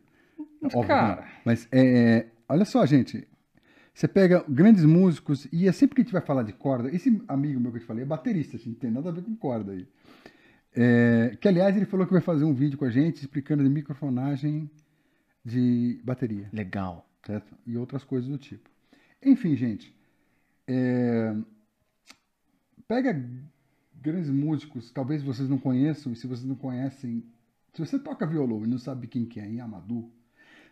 Óbvio que cara. não. Mas, é, olha só, gente. Você pega grandes músicos, e é sempre que a gente vai falar de corda, esse amigo meu que eu te falei é baterista, a gente não tem nada a ver com corda aí. É, que, aliás, ele falou que vai fazer um vídeo com a gente explicando de microfonagem de bateria Legal. certo? E outras coisas do tipo. Enfim, gente, é, pega grandes músicos, talvez vocês não conheçam, e se vocês não conhecem, se você toca violão e não sabe quem que é, Yamadou,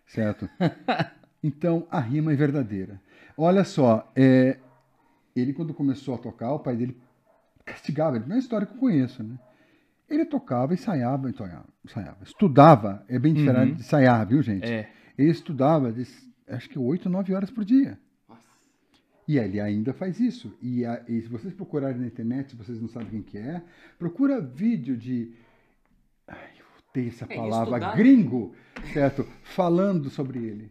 certo? então a rima é verdadeira. Olha só, é, ele quando começou a tocar, o pai dele castigava ele, não é a história que eu conheço, né? Ele tocava, ensaiava, ensaiava, ensaiava. estudava, é bem diferente Uhum. de ensaiar, viu, gente? É. Ele estudava, de- acho que 8, 9 horas por dia. E ele ainda faz isso. E, a- e se vocês procurarem na internet, se vocês não sabem quem que é, procura vídeo de. Ai, eu odeio essa É, palavra. estudar- Gringo, certo? Falando sobre ele.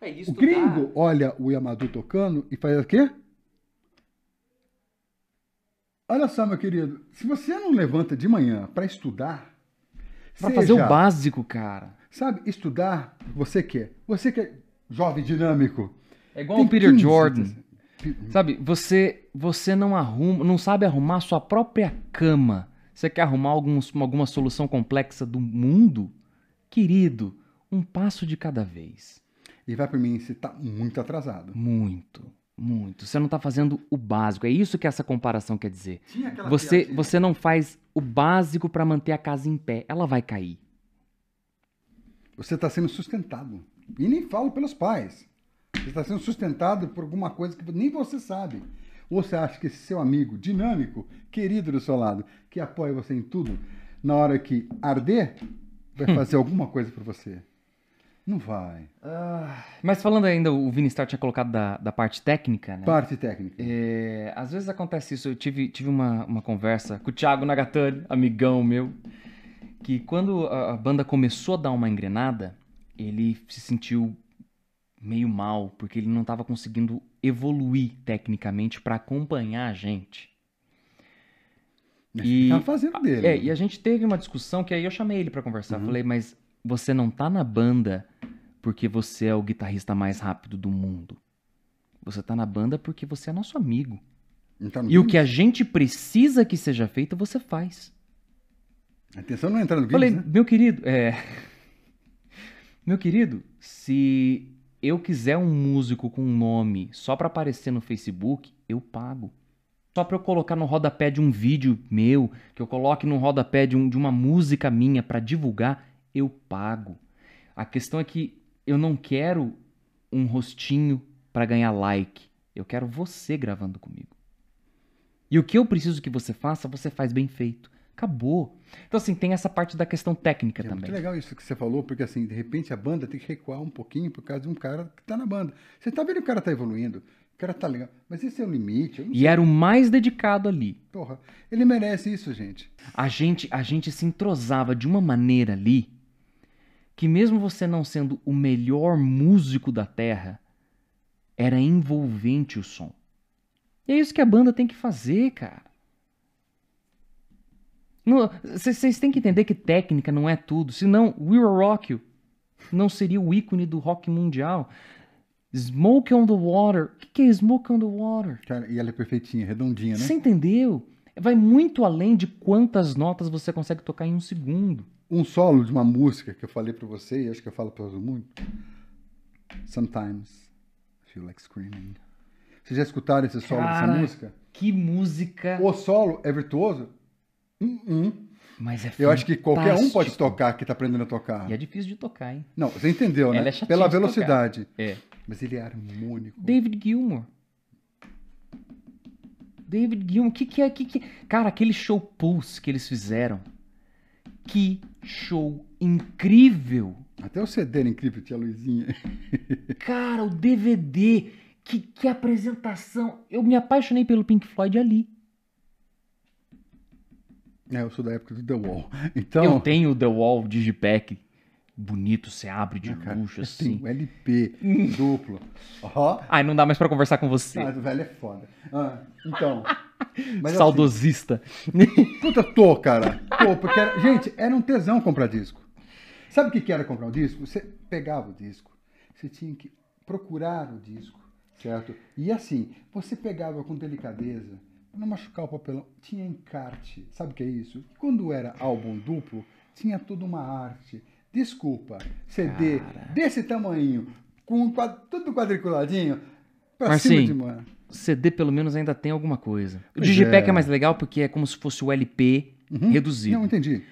É O gringo olha o Yamadou tocando e faz o quê? Olha só, meu querido. Se você não levanta de manhã para estudar. Pra fazer o básico, cara. Sabe, estudar, você quer. Você que é jovem dinâmico. É igual o Peter 15, Jordan. Sabe, você você não arruma, não sabe arrumar a sua própria cama. Você quer arrumar alguns, alguma solução complexa do mundo? Querido, um passo de cada vez. E vai por mim, você tá muito atrasado. Muito, muito. Você não tá fazendo o básico. É isso que essa comparação quer dizer. Você, piadinha. você não faz o básico pra manter a casa em pé. Ela vai cair. Você está sendo sustentado. E nem falo pelos pais. Você está sendo sustentado por alguma coisa que nem você sabe. Ou você acha que esse seu amigo dinâmico, querido do seu lado, que apoia você em tudo, na hora que arder, vai fazer alguma coisa por você? Não vai. Mas falando ainda, o Vini Star tinha colocado da, da parte técnica, né? Parte técnica. É, às vezes acontece isso. Eu tive, tive uma, uma conversa com o Thiago Nagatani, amigão meu, que quando a, a banda começou a dar uma engrenada, ele se sentiu meio mal, porque ele não estava conseguindo evoluir tecnicamente para acompanhar a gente. Mas e- tá fazendo dele. É, e a gente teve uma discussão que aí eu chamei ele pra conversar. Uhum. Falei, mas você não tá na banda porque você é o guitarrista mais rápido do mundo. Você tá na banda porque você é nosso amigo. No E o que a gente precisa que seja feito, você faz. Atenção, não entrar no Guinness, Falei, né? meu querido, é. Meu querido, se eu quiser um músico com um nome só pra aparecer no Facebook, eu pago. Só pra eu colocar no rodapé de um vídeo meu, que eu coloque no rodapé de, um- de uma música minha pra divulgar, eu pago. A questão é que eu não quero um rostinho pra ganhar like. Eu quero você gravando comigo. E o que eu preciso que você faça, você faz bem feito. Acabou. Então, assim, tem essa parte da questão técnica É também. muito legal isso que você falou, porque assim, de repente a banda tem que recuar um pouquinho por causa de um cara que tá na banda. Você tá vendo que o cara tá evoluindo, o cara tá legal. Mas esse é o limite. E era o mais dedicado ali. Porra, ele merece isso, gente. A gente, a gente se entrosava de uma maneira ali que mesmo você não sendo o melhor músico da Terra, era envolvente o som. E é isso que a banda tem que fazer, cara. Vocês têm que entender que técnica não é tudo. Senão, We Rock You não seria o ícone do rock mundial. Smoke on the Water. O que, que é Smoke on the Water? Cara, e ela é perfeitinha, redondinha, né? Você entendeu? Vai muito além de quantas notas você consegue tocar em um segundo. Um solo de uma música que eu falei pra você, e acho que eu falo pra todo mundo. Sometimes I feel like screaming. Vocês já escutaram esse solo Cara, dessa música? Que música. O solo é virtuoso? Hum, hum. Mas é Eu acho que qualquer um pode tocar que tá aprendendo a tocar. E é difícil de tocar, hein? Não, você entendeu, né? É Pela velocidade. É. Mas ele é harmônico. David Gilmour. David Gilmour, o que, que é? Que, que... Cara, aquele show Pulse que eles fizeram. Que show incrível! Até o CD era incrível, tinha a luzinha. Cara, o DVD. Que, que apresentação! Eu me apaixonei pelo Pink Floyd ali. É, eu sou da época do The Wall. Então, Eu tenho o The Wall Digipack. Bonito, você abre de Ah, cara, luxo assim. tenho um LP duplo. Ó, Ai, não dá mais pra conversar com você. ah, o velho é foda. Ah, então. Mas Saudosista. Assim, puta, tô, cara. Tô, porque era, gente, era um tesão comprar disco. Sabe o que que era comprar um disco? Você pegava o disco, você tinha que procurar o disco, certo? E assim, você pegava com delicadeza, não machucar o papelão, tinha encarte. Sabe o que é isso? Quando era álbum duplo, tinha toda uma arte. Desculpa, CD desse tamanho, com tudo quadriculadinho, pra Marcinho, cima de mano. CD pelo menos ainda tem alguma coisa. O Digipack é. é. mais legal porque é como se fosse o LP Uhum. reduzido. Não, entendi.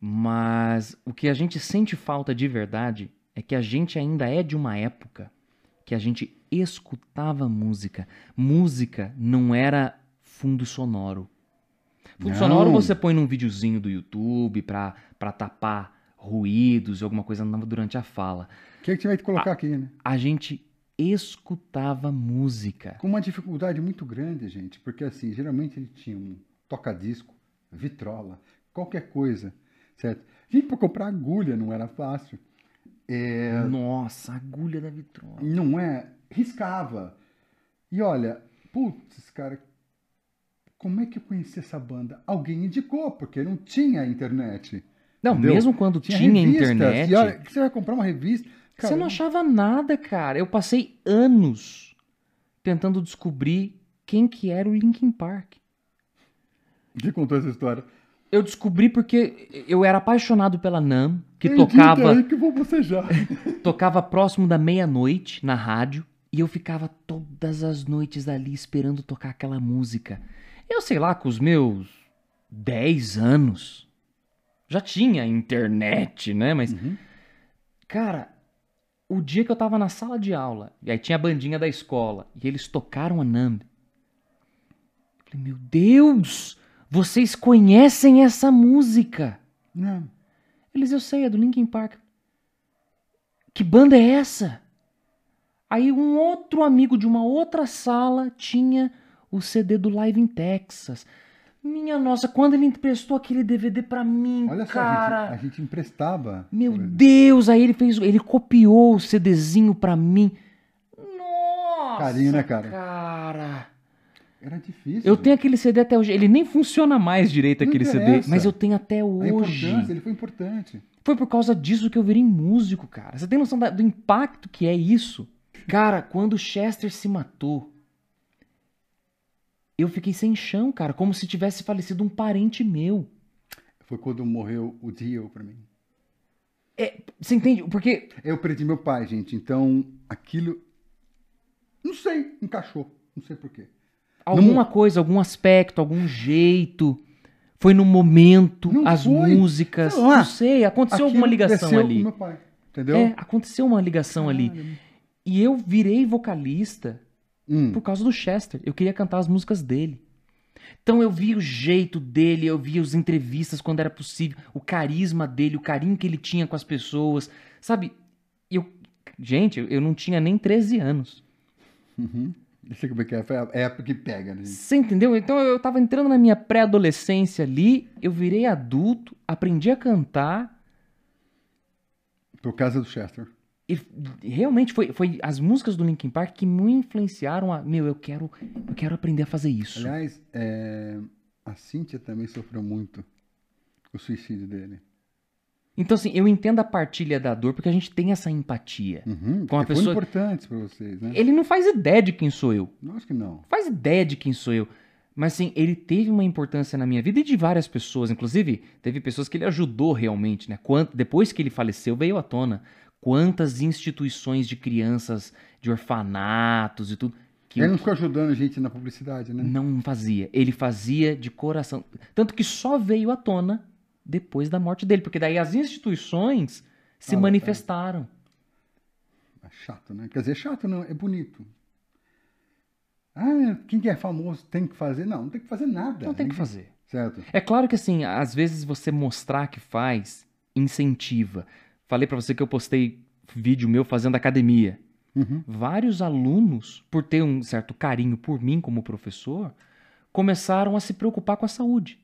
Mas o que a gente sente falta de verdade é que a gente ainda é de uma época que a gente escutava música. Música não era fundo sonoro. Fundo Não. sonoro você põe num videozinho do YouTube pra, pra tapar ruídos e alguma coisa nova durante a fala. O que, é que você vai colocar Ah. aqui, né? A gente escutava música. Com uma dificuldade muito grande, gente, porque assim, geralmente ele tinha um toca-disco, vitrola, qualquer coisa, certo? Gente, para comprar agulha não era fácil. É, Nossa, agulha da vitrola. não é, riscava. E olha, putz, cara, como é que eu conheci essa banda? Alguém indicou, porque não tinha internet. Não, Entendeu? mesmo quando tinha, revistas, internet, E olha, você vai comprar uma revista. Cara, você não achava nada, cara. Eu passei anos tentando descobrir quem que era o Linkin Park. Quem contou essa história? Eu descobri porque eu era apaixonado pela Nam, que Acredita tocava, aí que vou bocejar. tocava próximo da meia-noite na rádio, e eu ficava todas as noites ali esperando tocar aquela música. Eu sei lá, com os meus 10 anos, já tinha internet, né? Mas Uhum. Cara, o dia que eu tava na sala de aula, e aí tinha a bandinha da escola, e eles tocaram a Namb. Eu falei, meu Deus, vocês conhecem essa música? Não. Eles, eu sei, é do Linkin Park. Que banda é essa? Aí um outro amigo de uma outra sala tinha o CD do Live in Texas. Minha nossa, quando ele emprestou aquele DVD pra mim, Olha só, cara. a, gente, a gente emprestava. Meu. Deus, aí ele fez, ele copiou o CDzinho pra mim. Nossa, Carinho, né, cara? Cara, Era difícil. eu gente. tenho aquele CD até hoje. Ele nem funciona mais direito Não aquele CD, interessa. mas eu tenho até A hoje. ele foi importante. Foi por causa disso que eu virei músico, cara. Você tem noção da- do impacto que é isso? Cara, quando o Chester se matou, eu fiquei sem chão, cara, como se tivesse falecido um parente meu. Foi quando morreu o Dio pra mim. É, você entende? Porque Eu perdi meu pai, gente. Então, aquilo. Não sei, encaixou. Não sei porquê. alguma coisa, algum aspecto, algum jeito, foi no momento, Não as foi. músicas, Sei lá. não sei, aconteceu alguma ligação ali. com meu pai. Entendeu? É, aconteceu uma ligação ali. Caralho. E eu virei vocalista Hum. por causa do Chester. Eu queria cantar as músicas dele. Então eu via o jeito dele, eu via as entrevistas quando era possível, o carisma dele, o carinho que ele tinha com as pessoas, sabe? Eu, gente, eu não tinha nem 13 anos. Uhum. Isso como é que é? Foi a época que pega, né? Você entendeu? Então eu tava entrando na minha pré-adolescência ali, eu virei adulto, aprendi a cantar. Por causa do Chester. Realmente foi, foi as músicas do Linkin Park que me influenciaram a. Meu, eu quero, eu quero aprender a fazer isso. Aliás, é, a Cíntia também sofreu muito o suicídio dele. Então, assim, eu entendo a partilha da dor porque a gente tem essa empatia. Uhum, Com a pessoa- Foi importante pra vocês, né? Ele não faz ideia de quem sou eu. Não, acho que não. Faz ideia de quem sou eu. Mas, assim, ele teve uma importância na minha vida e de várias pessoas. Inclusive, teve pessoas que ele ajudou realmente, né? Quant- Depois que ele faleceu, veio à tona quantas instituições de crianças, de orfanatos e tudo, que Ele não ficou ajudando a gente na publicidade, né? não fazia. Ele fazia de coração. Tanto que só veio à tona depois da morte dele, porque daí as instituições se Ah, tá. manifestaram. É chato, né? Quer dizer, chato não, é bonito. Ah, quem que é famoso tem que fazer? Não, não tem que fazer nada. Não tem que fazer. Certo. É claro que assim, às vezes você mostrar que faz incentiva. Falei pra você que eu postei vídeo meu fazendo academia. Uhum. Vários alunos, por ter um certo carinho por mim como professor, começaram a se preocupar com a saúde.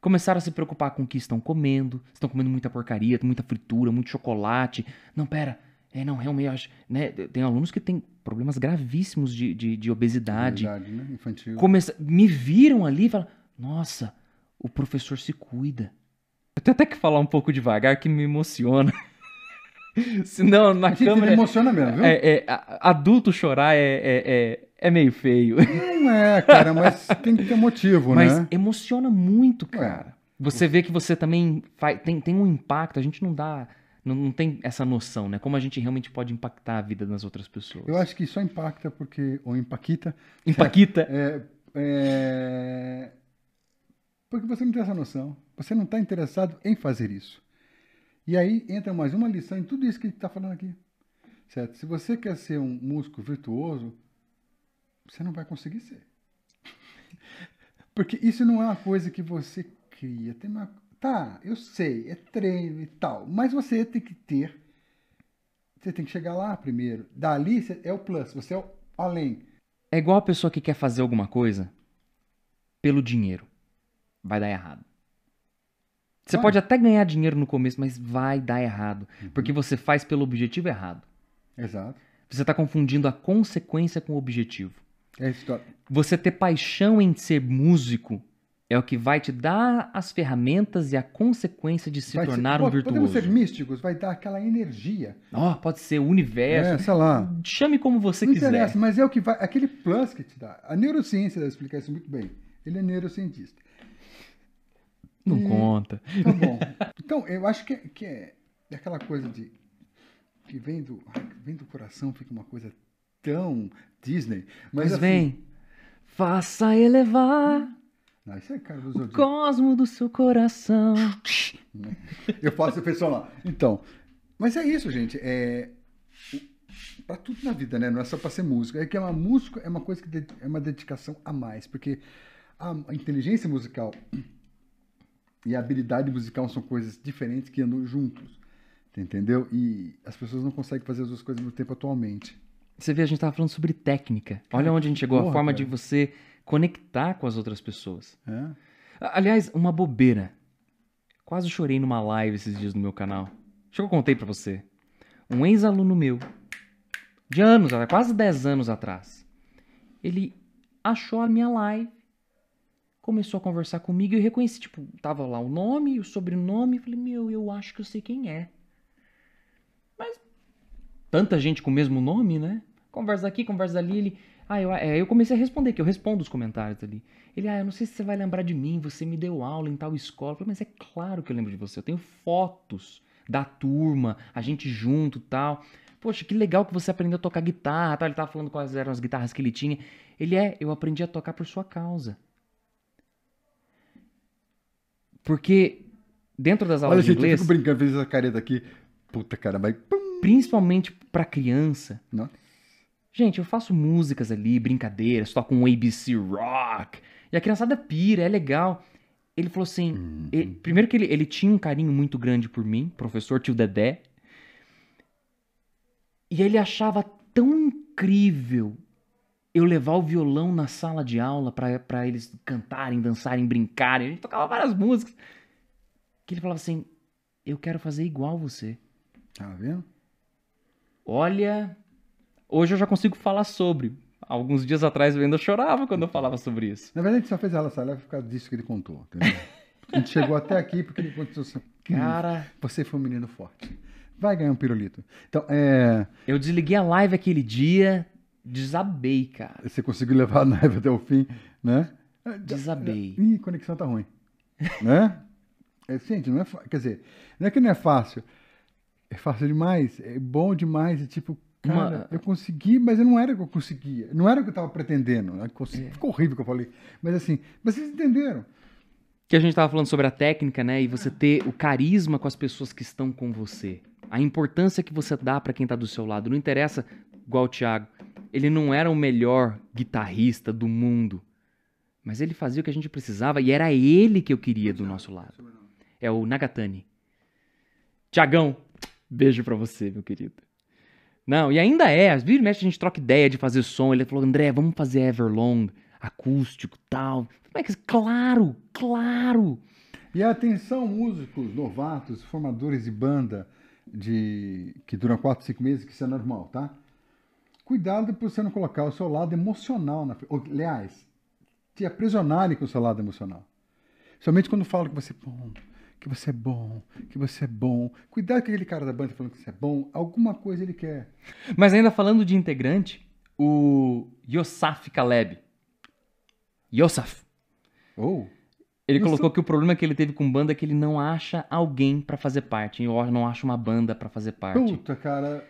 Começaram a se preocupar com o que estão comendo. Estão comendo muita porcaria, muita fritura, muito chocolate. Não, pera. É, não, realmente, acho, né? Tem alunos que têm problemas gravíssimos de, de, de obesidade. Verdade, né? Infantil. Começa... Me viram ali e falaram: Nossa, o professor se cuida. Eu tenho até que falar um pouco devagar que me emociona. Senão, na câmera. emociona mesmo, viu? É, é, adulto chorar é, é, é, é meio feio. Não é, cara, mas tem que ter motivo, Mas né? emociona muito, cara. Você vê que você também faz, tem, tem um impacto, a gente não dá. Não, não tem essa noção, né? Como a gente realmente pode impactar a vida das outras pessoas. Eu acho que só impacta porque. Ou empaquita. Impacta. É, é, porque você não tem essa noção. Você não está interessado em fazer isso. E aí entra mais uma lição em tudo isso que a gente está falando aqui. Certo? Se você quer ser um músico virtuoso, você não vai conseguir ser. Porque isso não é uma coisa que você cria. Tem uma... Tá, eu sei, é treino e tal. Mas você tem que ter. Você tem que chegar lá primeiro. Dali é o plus, você é o além. É igual a pessoa que quer fazer alguma coisa pelo dinheiro. Vai dar errado. Você Vai. pode até ganhar dinheiro no começo, mas vai dar errado. Porque você faz pelo objetivo errado. Exato. Você está confundindo a consequência com o objetivo. É história. Você ter paixão em ser músico é o que vai te dar as ferramentas e a consequência de se Vai ser- tornar um po- Podemos virtuoso. ser místicos, vai dar aquela energia. Ó, pode ser o universo. É, sei lá. Chame como você Não quiser. interessa, mas é o que vai. Aquele plus que te dá. A neurociência deve explicar isso muito bem. Ele é neurocientista. Não E- conta. Tá bom. Então, eu acho que, é, que é, é aquela coisa de. que vem do, vem do coração, fica uma coisa tão Disney. Mas, Mas assim, vem, faça elevar Não, isso é cara do o cosmo do seu coração. Eu faço o pessoal lá. Então, mas é isso, gente. É para tudo na vida, né? Não é só para ser músico. É que é uma música é uma coisa que é uma dedicação a mais, porque a inteligência musical e a habilidade musical são coisas diferentes que andam juntos. Entendeu? E as pessoas não conseguem fazer as duas coisas no tempo atualmente. Você vê, a gente tava falando sobre técnica. Olha onde a gente chegou, a porra, forma cara. de você conectar com as outras pessoas. A- Aliás, uma bobeira. Quase chorei numa live esses dias no meu canal. Acho que eu contei pra você. Um ex-aluno meu, de anos, quase 10 anos atrás, ele achou a minha live, começou a conversar comigo e eu reconheci, tipo, tava lá o nome, o sobrenome, e falei, meu, eu acho que eu sei quem é. Mas tanta gente com o mesmo nome, né? Conversa aqui, conversa ali, ele... Ah, eu, é, eu comecei a responder, que eu respondo os comentários ali. Ele, ah, eu não sei se você vai lembrar de mim, você me deu aula em tal escola. Eu falei, mas é claro que eu lembro de você, eu tenho fotos da turma, a gente junto tal. Poxa, que legal que você aprendeu a tocar guitarra, tal. Ele tava falando quais eram as guitarras que ele tinha. Ele é, eu aprendi a tocar por sua causa. Porque dentro das Olha, aulas de gente, eu inglês, fico brincando, fiz essa careta aqui. Puta, cara, vai. Principalmente pra criança, Não. Gente, eu faço músicas ali, brincadeiras, toco um ABC rock E a criançada pira, é legal. Ele falou assim: Uhum. ele- primeiro que ele, ele tinha um carinho muito grande por mim, professor tio Dedé. E ele achava tão incrível eu levar o violão na sala de aula pra pra eles cantarem, dançarem, brincarem. A gente tocava várias músicas. Que ele falava assim: Eu quero fazer igual você. Tá vendo? Olha, hoje eu já consigo falar sobre. Alguns dias atrás eu ainda chorava quando eu falava sobre isso. Na verdade, a gente só fez ela sair por causa disso que ele contou. Entendeu? A gente chegou até aqui porque ele contou assim. "Hum, Cara, Você foi um menino forte. Vai ganhar um pirulito. Então, é, eu desliguei a live aquele dia, desabei, cara. você conseguiu levar a neve até o fim, né? Desabei. Ih, a conexão tá ruim. né? É, gente, não é Quer dizer, não é que não é fácil. É fácil demais, é bom demais. E tipo, cara, Uma- eu consegui, mas não era o que eu conseguia. Não era o que eu tava pretendendo. né? Consegui- Ficou horrível o que eu falei. Mas assim, vocês entenderam. Que a gente tava falando sobre a técnica, né? E você ter o carisma com as pessoas que estão com você. A importância que você dá pra quem tá do seu lado. Não interessa, igual o Thiago. Ele não era o melhor guitarrista do mundo. Mas ele fazia o que a gente precisava e era ele que eu queria do nosso lado. É o Nagatani. Tiagão, beijo pra você, meu querido. Não, e ainda é. Às vezes mexe a gente troca ideia de fazer som. Ele falou, André, vamos fazer Everlong, acústico tal. Claro, claro. E atenção, músicos novatos, formadores de banda de que duram 4, 5 meses, que isso é normal, tá? Cuidado para você não colocar o seu lado emocional na frente. Ou, Aliás, te aprisionarem com o seu lado emocional. Somente quando falam que você é bom, que você é bom, que você é bom. Cuidado com aquele cara da banda falando que você é bom. Alguma coisa ele quer. Mas ainda falando de integrante, o Yosaf Kaleb. Yosaf. Ou, Ele colocou que o problema que ele teve com banda é que ele não acha alguém pra fazer parte. Eu não acho uma banda pra fazer parte. puta, cara.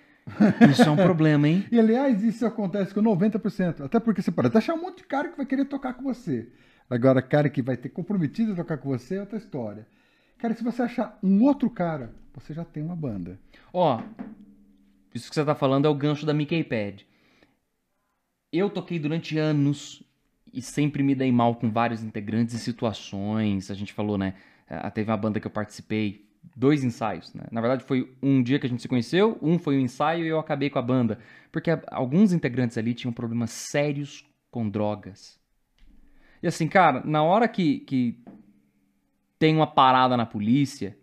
Isso é um problema, hein? E aliás, isso acontece com 90%. Até porque você pode até achar um monte de cara que vai querer tocar com você. Agora, cara que vai ter comprometido a tocar com você é outra história. Cara, se você achar um outro cara, você já tem uma banda. Ó, isso que você tá falando é o gancho da Mickey Pad. Eu toquei durante anos e sempre me dei mal com vários integrantes e situações. A gente falou, né? Teve uma banda que eu participei, dois ensaios, né? Na verdade, foi um dia que a gente se conheceu, um foi um ensaio e eu acabei com a banda. Porque alguns integrantes ali tinham problemas sérios com drogas. E assim, cara, na hora que, que tem uma parada na polícia,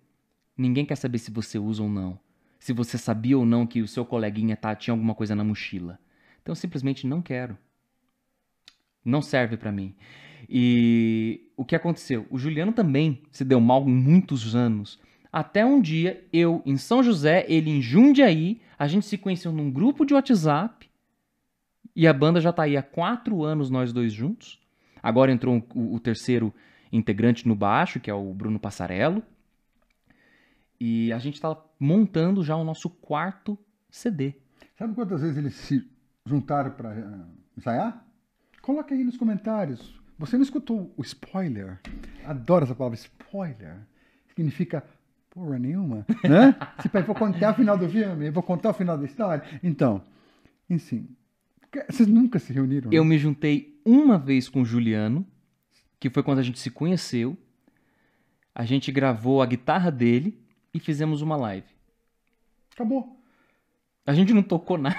ninguém quer saber se você usa ou não. Se você sabia ou não que o seu coleguinha tá, tinha alguma coisa na mochila. Então eu simplesmente não quero. Não serve pra mim. E o que aconteceu? O Juliano também se deu mal muitos anos. Até um dia, eu em São José, ele em Jundiaí, a gente se conheceu num grupo de WhatsApp. E a banda já tá aí há quatro anos, nós dois juntos. Agora entrou o, o terceiro integrante no baixo, que é o Bruno Passarello. E a gente tá montando já o nosso quarto CD. Sabe quantas vezes eles se juntaram para ensaiar? Coloca aí nos comentários. Você não escutou o spoiler? Adoro essa palavra, spoiler. Significa porra nenhuma, né? tipo, eu vou contar o final do filme, eu vou contar o final da história. Então, enfim, vocês nunca se reuniram? Eu né? me juntei uma vez com o Juliano, que foi quando a gente se conheceu. A gente gravou a guitarra dele e fizemos uma live. Acabou. A gente não tocou nada.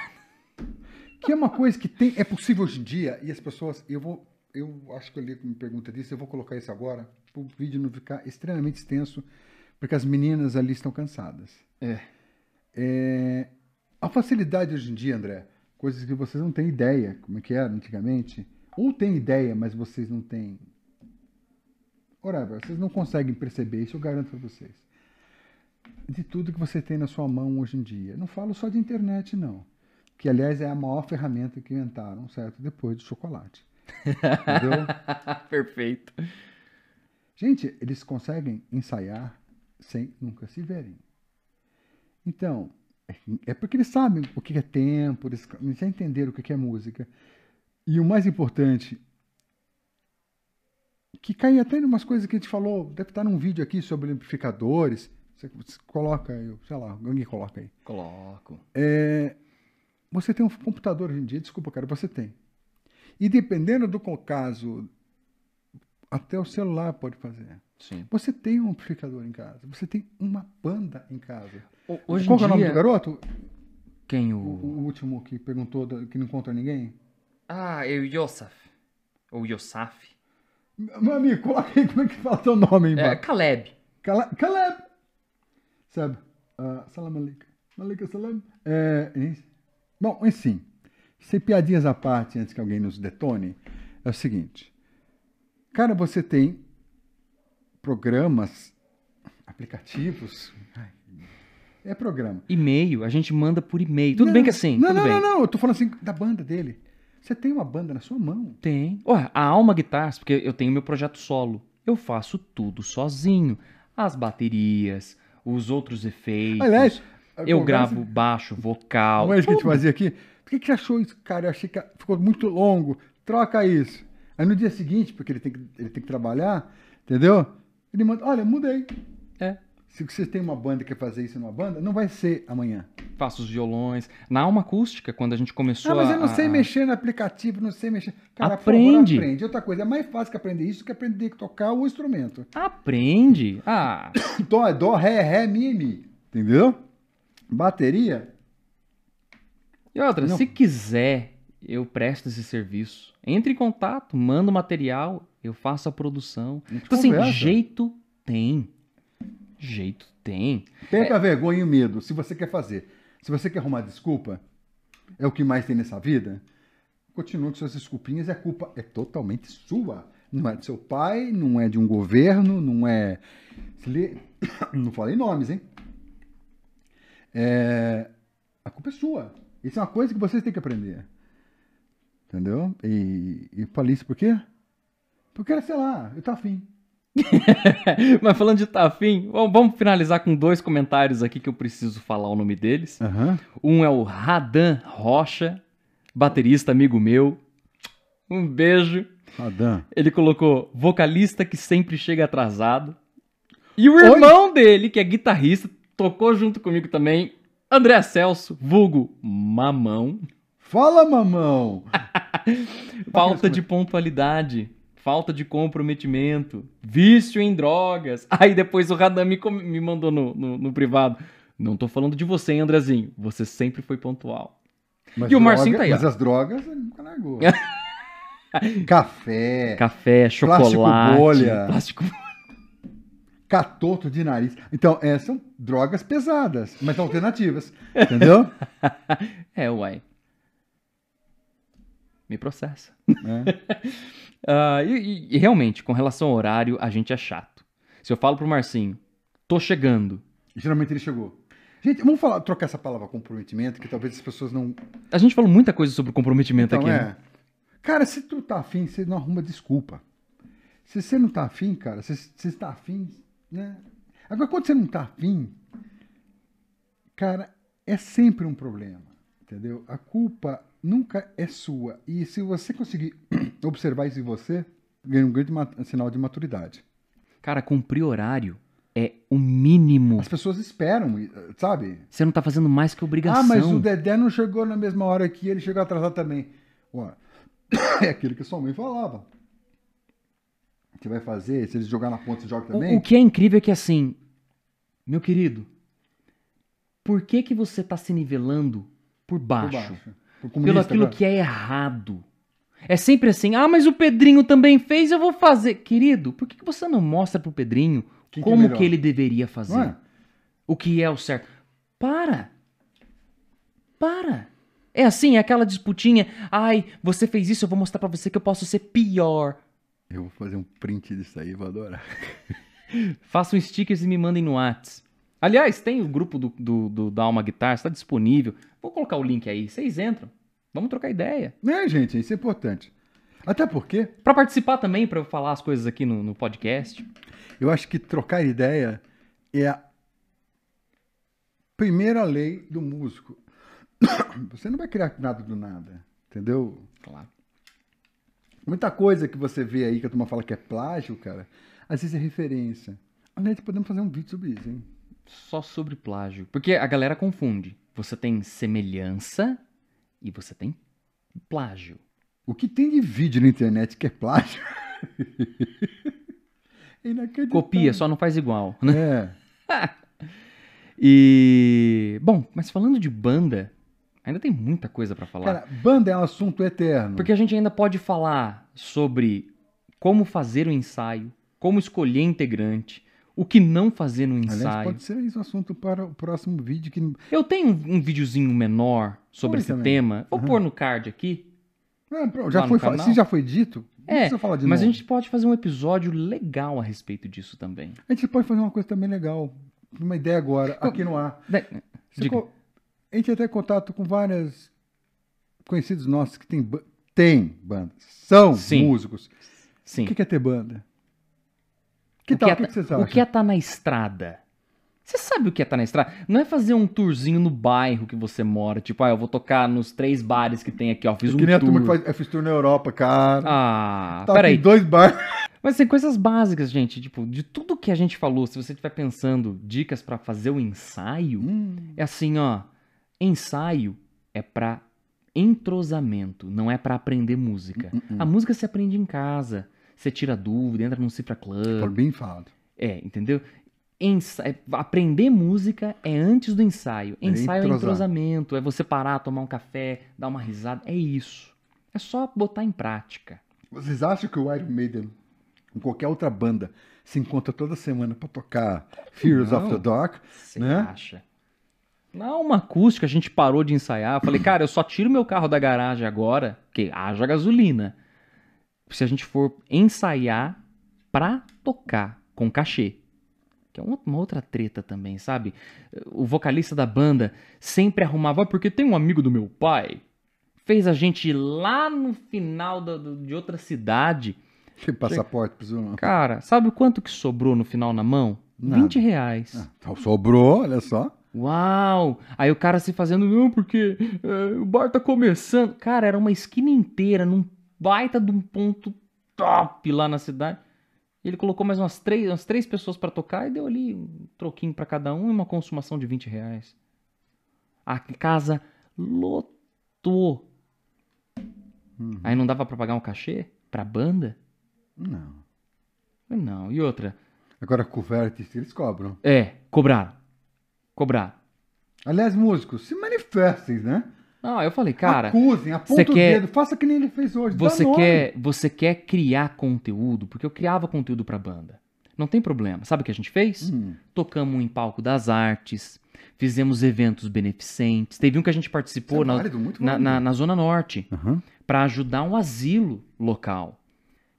Que é uma coisa que tem, é possível hoje em dia, e as pessoas, eu vou, eu acho que eu li uma pergunta disso, eu vou colocar isso agora, para o vídeo não ficar extremamente extenso, porque as meninas ali estão cansadas. É. É, a facilidade hoje em dia, André, coisas que vocês não têm ideia, como é que era antigamente, ou têm ideia, mas vocês não têm. Whatever, vocês não conseguem perceber, isso eu garanto para vocês. De tudo que você tem na sua mão hoje em dia. Não falo só de internet, não. Que, aliás, é a maior ferramenta que inventaram, certo? Depois do chocolate. Entendeu? Perfeito. Gente, eles conseguem ensaiar sem nunca se verem. Então, é porque eles sabem o que é tempo, eles já entenderam o que é música. E o mais importante, que cai até em umas coisas que a gente falou, deve estar num vídeo aqui sobre amplificadores. Você, coloca, aí, sei lá, alguém coloca aí. Coloco. É, você tem um computador hoje em dia, desculpa, cara, você tem. E dependendo do caso Até o celular pode fazer. Sim. Você tem um amplificador em casa. Você tem uma banda em casa. Hoje Qual é o nome do garoto? Quem O, o... o último que perguntou que não encontra ninguém? Ah, é o Yosaf. Ou Yosaf. Meu amigo, coloca aí como é que fala teu nome aí É. Caleb. Cala- Caleb. Sabe? Ah, salam alaikum. Alaikum salam. É. Bom, enfim. Sem piadinhas à parte, antes que alguém nos detone, é o seguinte. Cara, você tem programas, aplicativos. ai, É programa. E-mail, a gente manda por e-mail. Tudo bem que assim, Não, tudo não, bem. não, não. Eu tô falando assim da banda dele. Você tem uma banda na sua mão. Tem. Ué, a Alma Guitars, porque eu tenho meu projeto solo. Eu faço tudo sozinho. As baterias, os outros efeitos. Aliás, eu gravo baixo, vocal. Não é isso que a gente fazia aqui? Por que, que você achou isso, cara? Eu achei que ficou muito longo. Troca isso. Aí no dia seguinte, porque ele tem que, ele tem que trabalhar, entendeu? Ele manda, olha, mudei. É. Se você tem uma banda e quer fazer isso numa banda, não vai ser amanhã. Faço os violões. Na Alma Acústica, quando a gente começou Ah, mas a... eu não sei a- mexer no aplicativo, não sei mexer. Cara, Aprende. Favor, aprende. Outra coisa, é mais fácil que aprender isso que aprender a tocar o instrumento. Aprende. Ah, Dó, é dó, ré, ré, mi, mi. Entendeu? Bateria, e outra, Não. se quiser, eu presto esse serviço. Entre em contato, manda o material, eu faço a produção. A Então, assim, jeito tem. Jeito tem. Perca a vergonha e o medo, se você quer fazer. Se você quer arrumar desculpa, é o que mais tem nessa vida, continue com suas desculpinhas e a culpa é totalmente sua. Não é do seu pai, não é de um governo, não é. Não falei nomes, hein? É, A culpa é sua. Isso é uma coisa que vocês têm que aprender. Entendeu? E, e falei isso por quê? Porque, sei lá, eu tô afim. Mas falando de tá afim, vamos- finalizar com dois comentários aqui que eu preciso falar o nome deles. Aham. Um é o Radan Rocha, baterista amigo meu. Um beijo. Adam. Ele colocou vocalista que sempre chega atrasado. E o irmão dele, que é guitarrista, tocou junto comigo também, André Celso, vulgo Mamão. Fala, mamão! Falta de pontualidade, falta de comprometimento, vício em drogas. Aí depois o Radan me, me mandou no, no, no privado. Não tô falando de você, hein, Andrezinho. Você sempre foi pontual. Mas E o Marcinho tá aí, Mas ó. as drogas, ele nunca largou. Café, Café, chocolate, bolha. plástico catoto de nariz. Então, essas são drogas pesadas, mas alternativas. Entendeu? É, uai. Me processa. É. Ah, e, e- realmente, com relação ao horário, a gente é chato. Se eu falo pro Marcinho, tô chegando. Geralmente ele chegou. Gente, vamos falar, trocar essa palavra comprometimento, que talvez as pessoas não. A gente falou muita coisa sobre comprometimento Então, aqui, é. né? Cara, se tu tá afim, você não arruma desculpa. Se você não tá afim, cara, se você está afim, né? Agora, quando você não tá afim, cara, é sempre um problema, entendeu? A culpa nunca é sua. E se você conseguir observar isso em você, ganha um grande sinal de maturidade. Cara, cumprir horário é o mínimo. As pessoas esperam, sabe? Você não tá fazendo mais que obrigação. Ah, mas o Dedé não chegou na mesma hora que ele chegou atrasado também. Ué, é aquilo que sua mãe falava. Você vai fazer, se eles jogar na ponta, você joga O- também? O, que é incrível é que assim, meu querido, por que que você tá se nivelando por Por baixo? Pelo aquilo cara. que é errado. É sempre assim, ah, mas o Pedrinho também fez, eu vou fazer. Querido, por que que você não mostra pro Pedrinho que é como melhor? que ele deveria fazer? É? O que é o certo? Para! Para! É assim, é aquela disputinha. Ai, você fez isso, eu vou mostrar pra você que eu posso ser pior. Eu vou fazer um print disso aí, vou adorar. Façam stickers e me mandem no Whats. Aliás, tem o grupo do, do, do- da Alma Guitar, está disponível. Vou colocar o link aí. Vocês entram. Vamos trocar ideia. Né, gente? Isso é importante. Até porque Pra participar também, eu falar as coisas aqui no, no podcast. eu acho que trocar ideia é a primeira lei do músico. Você não vai criar nada do nada, entendeu? Claro. Muita coisa que você vê aí que a turma fala que é plágio, cara, às vezes é referência. Aliás, podemos fazer um vídeo sobre isso, hein? Só sobre plágio. Porque a galera confunde. Você tem semelhança e você tem plágio. O que tem de vídeo na internet que é plágio? Inacreditável. Copia, só não faz igual. né? É. E. Bom, mas falando de banda, ainda tem muita coisa pra falar. Cara, banda é um assunto eterno. Porque a gente ainda pode falar sobre como fazer o ensaio, como escolher integrante, o que não fazer no Aliás, ensaio. pode ser isso assunto para o próximo vídeo que Eu tenho um, um videozinho menor sobre esse também. tema. Vou Aham. pôr no card aqui. Ah, pronto, já foi, se já foi dito, não É, precisa falar de mas a novo. gente pode fazer um episódio legal a respeito disso também. A gente pode fazer uma coisa também legal. Uma ideia agora, aqui no ar. Diga. co- A gente tem contato com vários conhecidos nossos que têm ba- tem bandas, são Sim. músicos. Sim. O que que é ter banda? Que O tal? é O que, que o que é estar na estrada? Você sabe o que é estar na estrada? Não é fazer um tourzinho no bairro que você mora. Tipo, ah, eu vou tocar nos três bares que tem aqui, ó. Fiz um que nem a tour. turma que faz, eu fiz tour na Europa, cara. Ah, tá peraí. dois bares. Mas tem coisas básicas, gente. Tipo, de tudo que a gente falou, se você estiver pensando dicas pra fazer o ensaio, Hum, é assim, ó. Ensaio é pra entrosamento, não é pra aprender música. Hum, A música se aprende em casa. Você tira dúvida, entra num Cifra Club. foi bem falado. É, entendeu? Ensa- é- Aprender música é antes do ensaio. É Ensaio é entrosar. entrosamento, é você parar, tomar um café, dar uma risada. É isso. É só botar em prática. Vocês acham que o Iron Maiden, com qualquer outra banda, se encontra toda semana pra tocar Fears of the Não. Dark? Você Né? acha? Na uma acústica a gente parou de ensaiar. Eu falei, cara, eu só tiro meu carro da garagem agora, que haja gasolina. Se a gente for ensaiar pra tocar com cachê. Que é uma outra treta também, sabe? O vocalista da banda sempre arrumava, "Ah, porque tem um amigo do meu pai. Fez a gente ir lá no final da- de outra cidade. Tem passaporte, presumo. Cara, sabe o quanto que sobrou no final na mão? Nada. 20 reais. Ah, então sobrou, olha só. Uau! Aí o cara se fazendo, não, porque é, o bar tá começando. Cara, era uma esquina inteira, num baita de um ponto top lá na cidade. Ele colocou mais umas três, umas três pessoas pra tocar e deu ali um troquinho pra cada um e uma consumação de 20 reais. A casa lotou. Uhum. Aí não dava pra pagar um cachê pra banda? Não. Não. E outra? Agora, artista, eles cobram. É, cobraram. Cobraram. Aliás, músicos, se manifestem, né? Não, eu falei, cara. Acusem, aponta o quer- dedo, faça que nem ele fez hoje. Você quer, você quer criar conteúdo, porque eu criava conteúdo pra banda. Não tem problema. Sabe o que a gente fez? Hum, Tocamos em palco das artes, fizemos eventos beneficentes. Teve um que a gente participou é na, válido, na, na- na Zona Norte Aham. pra ajudar um asilo local.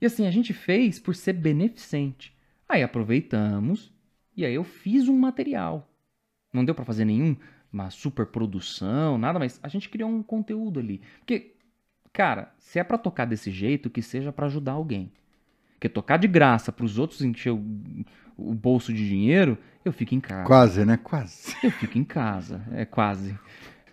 E assim, a gente fez por ser beneficente. Aí aproveitamos e aí eu fiz um material. Não deu pra fazer nenhum, uma super produção, nada, mas a gente criou um conteúdo ali. Porque, cara, se é pra tocar desse jeito, que seja pra ajudar alguém. Porque tocar de graça pros outros encher o, o bolso de dinheiro, eu fico em casa. Quase, né? Quase. Eu fico em casa, é quase.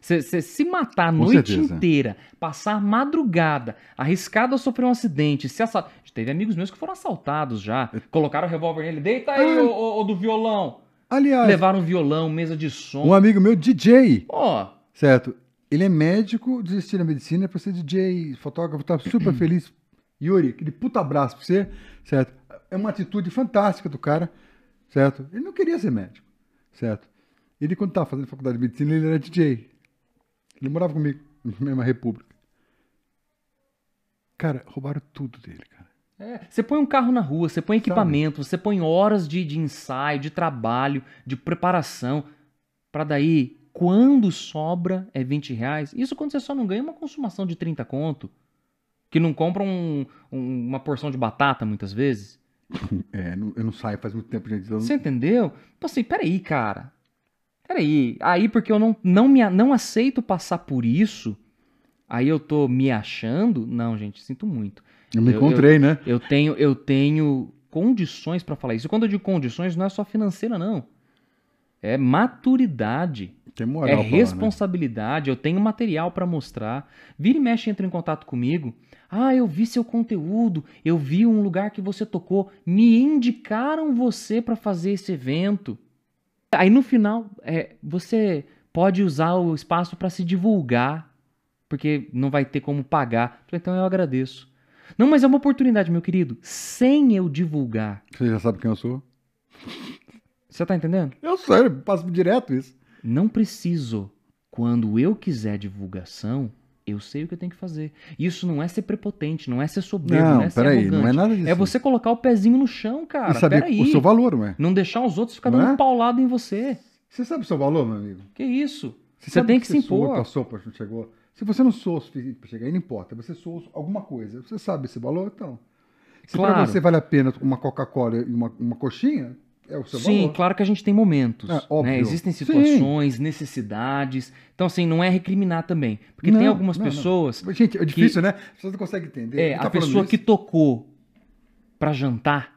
Você se matar a Com noite certeza. inteira, passar a madrugada, arriscado a sofrer um acidente, se assa... Teve amigos meus que foram assaltados já. Colocaram o revólver nele, deita aí, ô, ô, ô do violão. Aliás, Levaram violão, mesa de som. um amigo meu, DJ, Ó, certo? Ele é médico, desistiu da medicina pra ser DJ, fotógrafo, tá super feliz. Yuri, aquele puta abraço pra você, certo? É uma atitude fantástica do cara, certo? Ele não queria ser médico, certo? Ele, quando tava fazendo faculdade de medicina, ele era DJ. Ele morava comigo, na mesma república. Cara, roubaram tudo dele, cara. É, você põe um carro na rua, você põe equipamento, você põe horas de, de ensaio, de trabalho, de preparação, pra daí, quando sobra, é 20 reais. Isso quando você só não ganha uma consumação de 30 conto. Que não compra um- um- uma porção de batata, muitas vezes. É, não- eu não saio faz muito tempo, gente. então- Você entendeu? Então assim, peraí, cara. Peraí. Aí porque eu não, não, me, não aceito passar por isso, aí eu tô me achando. Não, gente, sinto muito. Eu me eu- encontrei, né? Eu tenho, eu tenho condições pra falar isso. E quando eu digo condições, não é só financeira, não. É maturidade. Tem moral É né? responsabilidade, eu tenho material pra mostrar. Vira e mexe, entra em contato comigo. Ah, eu vi seu conteúdo, eu vi um lugar que você tocou, me indicaram você pra fazer esse evento. Aí no final, é, você pode usar o espaço pra se divulgar, porque não vai ter como pagar. Então eu agradeço. Não, mas é uma oportunidade, meu querido. Sem eu divulgar. Você já sabe quem eu sou? Você tá entendendo? Eu sei, passo direto isso. Não preciso. Quando eu quiser divulgação, eu sei o que eu tenho que fazer. Isso não é ser prepotente, não é ser soberbo, não, Não, é ser peraí, arrogante. não é nada disso. É você colocar o pezinho no chão, cara. e saber Peraí. o seu valor, ué. Não deixar os outros ficar Não dando é? um paulado em você. Você sabe o seu valor, meu amigo? Que isso? Você, sabe tem que se você soa, impor. passou, não chegou. Se você não soa o suficiente para chegar aí, não importa. Você soa alguma coisa. Você sabe esse valor, então. Se Claro. para você vale a pena uma Coca-Cola e uma, uma coxinha, é o seu Sim, valor. claro que a gente tem momentos. É, óbvio. né? Existem Sim. situações, necessidades. Então, assim, não é recriminar também. Porque tem Não, algumas não, não. pessoas. Gente, é difícil, né? Você não consegue entender. É, a tá falando pessoa que tocou pra jantar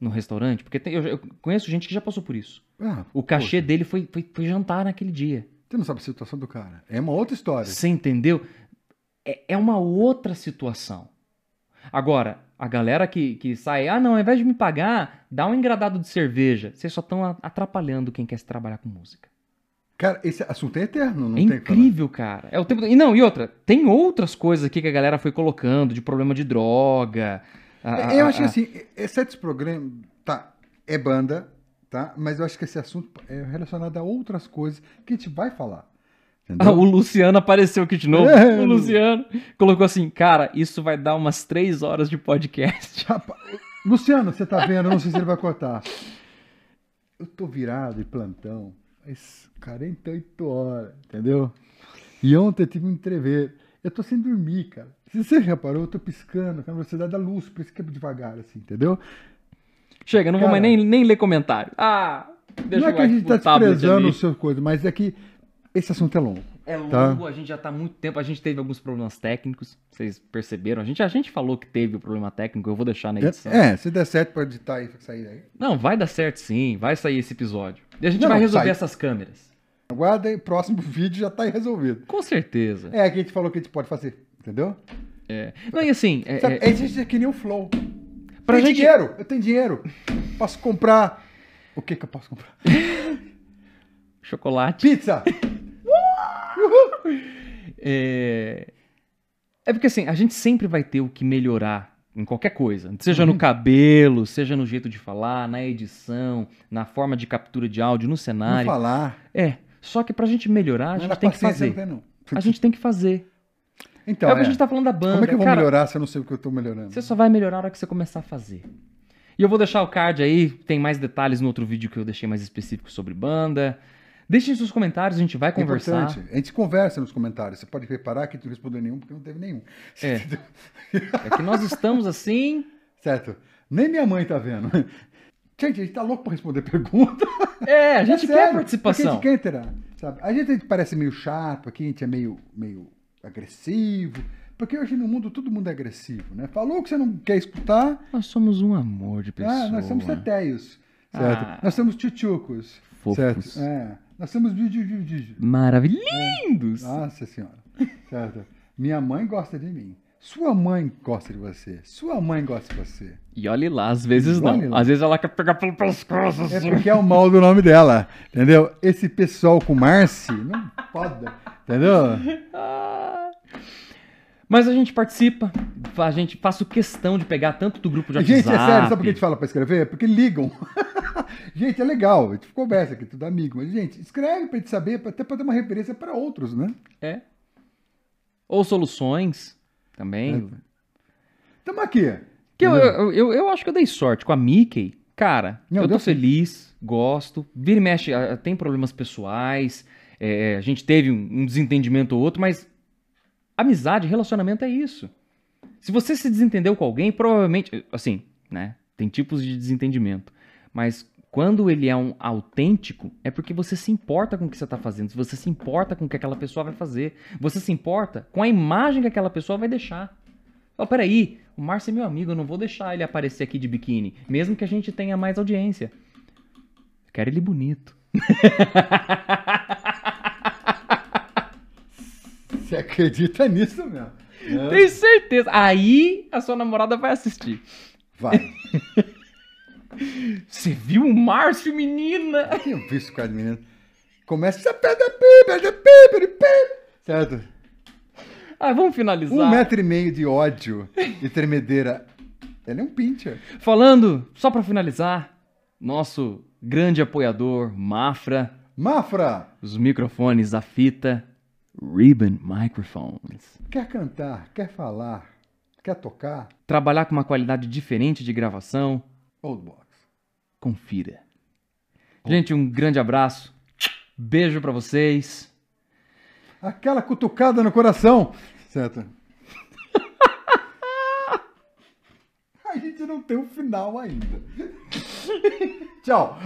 no restaurante, porque tem- eu, eu conheço gente que já passou por isso. Ah, O cachê dele foi, foi, foi jantar naquele dia. Você não sabe a situação do cara. É uma outra história. Você entendeu? É, é uma outra situação. Agora, a galera que, que sai, ah, não, ao invés de me pagar, dá um engradado de cerveja. Vocês só estão atrapalhando quem quer se trabalhar com música. Cara, esse assunto é eterno, não é tem incrível, cara. É o tempo... E não, e outra, tem outras coisas aqui que a galera foi colocando, de problema de droga. a- Eu a- acho que a- assim, exceto esse programa, tá, é banda, tá? Mas eu acho que esse assunto é relacionado a outras coisas que a gente vai falar. Ah, o Luciano apareceu aqui de novo. É, o Luciano colocou assim, cara, isso vai dar umas três horas de podcast. Luciano, você tá vendo? Eu não sei se ele vai cortar. Eu tô virado em plantão faz 48 horas, entendeu? E ontem eu tive um entrever. Eu tô sem dormir, cara. Se você reparou, eu tô piscando com a velocidade da luz, por isso que é devagar, assim, entendeu? Chega, não vou Cara, mais nem, nem ler comentário. Ah, deixa não é que a gente tá desprezando o seu coisa, mas é que esse assunto é longo. É tá? longo, a gente já tá há muito tempo, a gente teve alguns problemas técnicos, vocês perceberam? A gente, a gente falou que teve o problema técnico, eu vou deixar na edição. É, se der certo, pode editar aí, sair aí. Não, vai dar certo sim, vai sair esse episódio. E a gente Não, vai resolver sai. essas câmeras. Aguarda aí, próximo vídeo já tá aí resolvido. Com certeza. É, aqui a gente falou que a gente pode fazer, entendeu? É. Não, e assim, é- Sabe, é- a gente é que nem o Flow. Pra tem gente- dinheiro, eu tenho dinheiro. Posso comprar. O que que eu posso comprar? chocolate. Pizza! É... é porque assim, a gente sempre vai ter o que melhorar em qualquer coisa. Seja Uhum. no cabelo, seja no jeito de falar, na edição, na forma de captura de áudio, no cenário. falar. É, só que pra gente melhorar, a gente tem que fazer. não. A gente tem que fazer. Então, é o que é. a gente tá falando da banda. Como é que eu vou Cara, melhorar se eu não sei o que eu tô melhorando? Você só vai melhorar na hora que você começar a fazer. E eu vou deixar o card aí, tem mais detalhes no outro vídeo que eu deixei mais específico sobre banda. Deixem seus comentários, a gente vai conversar. importante. A gente conversa nos comentários. Você pode reparar que tu não respondeu nenhum porque não teve nenhum. É. É que nós estamos assim. Certo? Nem minha mãe tá vendo. Gente, a gente tá louco pra responder pergunta. É, a gente É quer sério, participação. porque A gente quer interar, sabe? A gente, a gente parece meio chato aqui, a gente é meio, meio agressivo. Porque hoje no mundo todo mundo é agressivo, né? Falou que você não quer escutar, Nós somos um amor de pessoa. ah, nós somos tetéios, certo? Ah. Nós somos tchutchucos, Fofos. certo? É, nós somos. Maravilhosos. Lindos. Nossa senhora, certo? Minha mãe gosta de mim. Sua mãe gosta de você. Sua mãe gosta de você. E olhe lá, às vezes Olhe não. lá. Às vezes ela quer pegar pelo pescoço. É assim. porque é o mal do nome dela, entendeu? Esse pessoal com Marci, não pode, entendeu? Ah. Mas a gente participa, a gente faço questão de pegar tanto do grupo de WhatsApp. Gente, é sério, sabe por que a gente fala pra escrever? Porque ligam. gente, é legal, a gente conversa aqui, tudo amigo. Mas, gente, escreve pra gente saber, até pra ter uma referência pra outros, né? É. Ou soluções também. Tamo aqui. Que eu, eu, eu, eu acho que eu dei sorte com a Mickey. Cara, Não, eu tô feliz, gosto. Vira e mexe, tem problemas pessoais. é, a gente teve um, um desentendimento ou outro, mas amizade, relacionamento é isso. Se você se desentendeu com alguém, provavelmente. Assim, né? Tem tipos de desentendimento. Mas quando ele é um autêntico, é porque você se importa com o que você está fazendo. Você se importa com o que aquela pessoa vai fazer. Você se importa com a imagem que aquela pessoa vai deixar. Fala, peraí, o Márcio é meu amigo, eu não vou deixar ele aparecer aqui de biquíni, mesmo que a gente tenha mais audiência. Eu quero ele bonito. Você acredita nisso mesmo? Tenho certeza. Aí a sua namorada vai assistir. Vai. Você viu o Márcio, menina? Tinha visto com cara de menino. Começa. Certo? Ah, vamos finalizar. Um metro e meio de ódio e tremedeira. Ele é um pincher. Falando, só pra finalizar, nosso grande apoiador, Mafra, Mafra, os microfones, a fita, Ribbon Microphones. quer cantar, quer falar, quer tocar? Trabalhar com uma qualidade diferente de gravação, Old Box. Confira. Gente, um grande abraço. Beijo pra vocês. Aquela cutucada no coração. Certo. A gente não tem um final ainda. Tchau.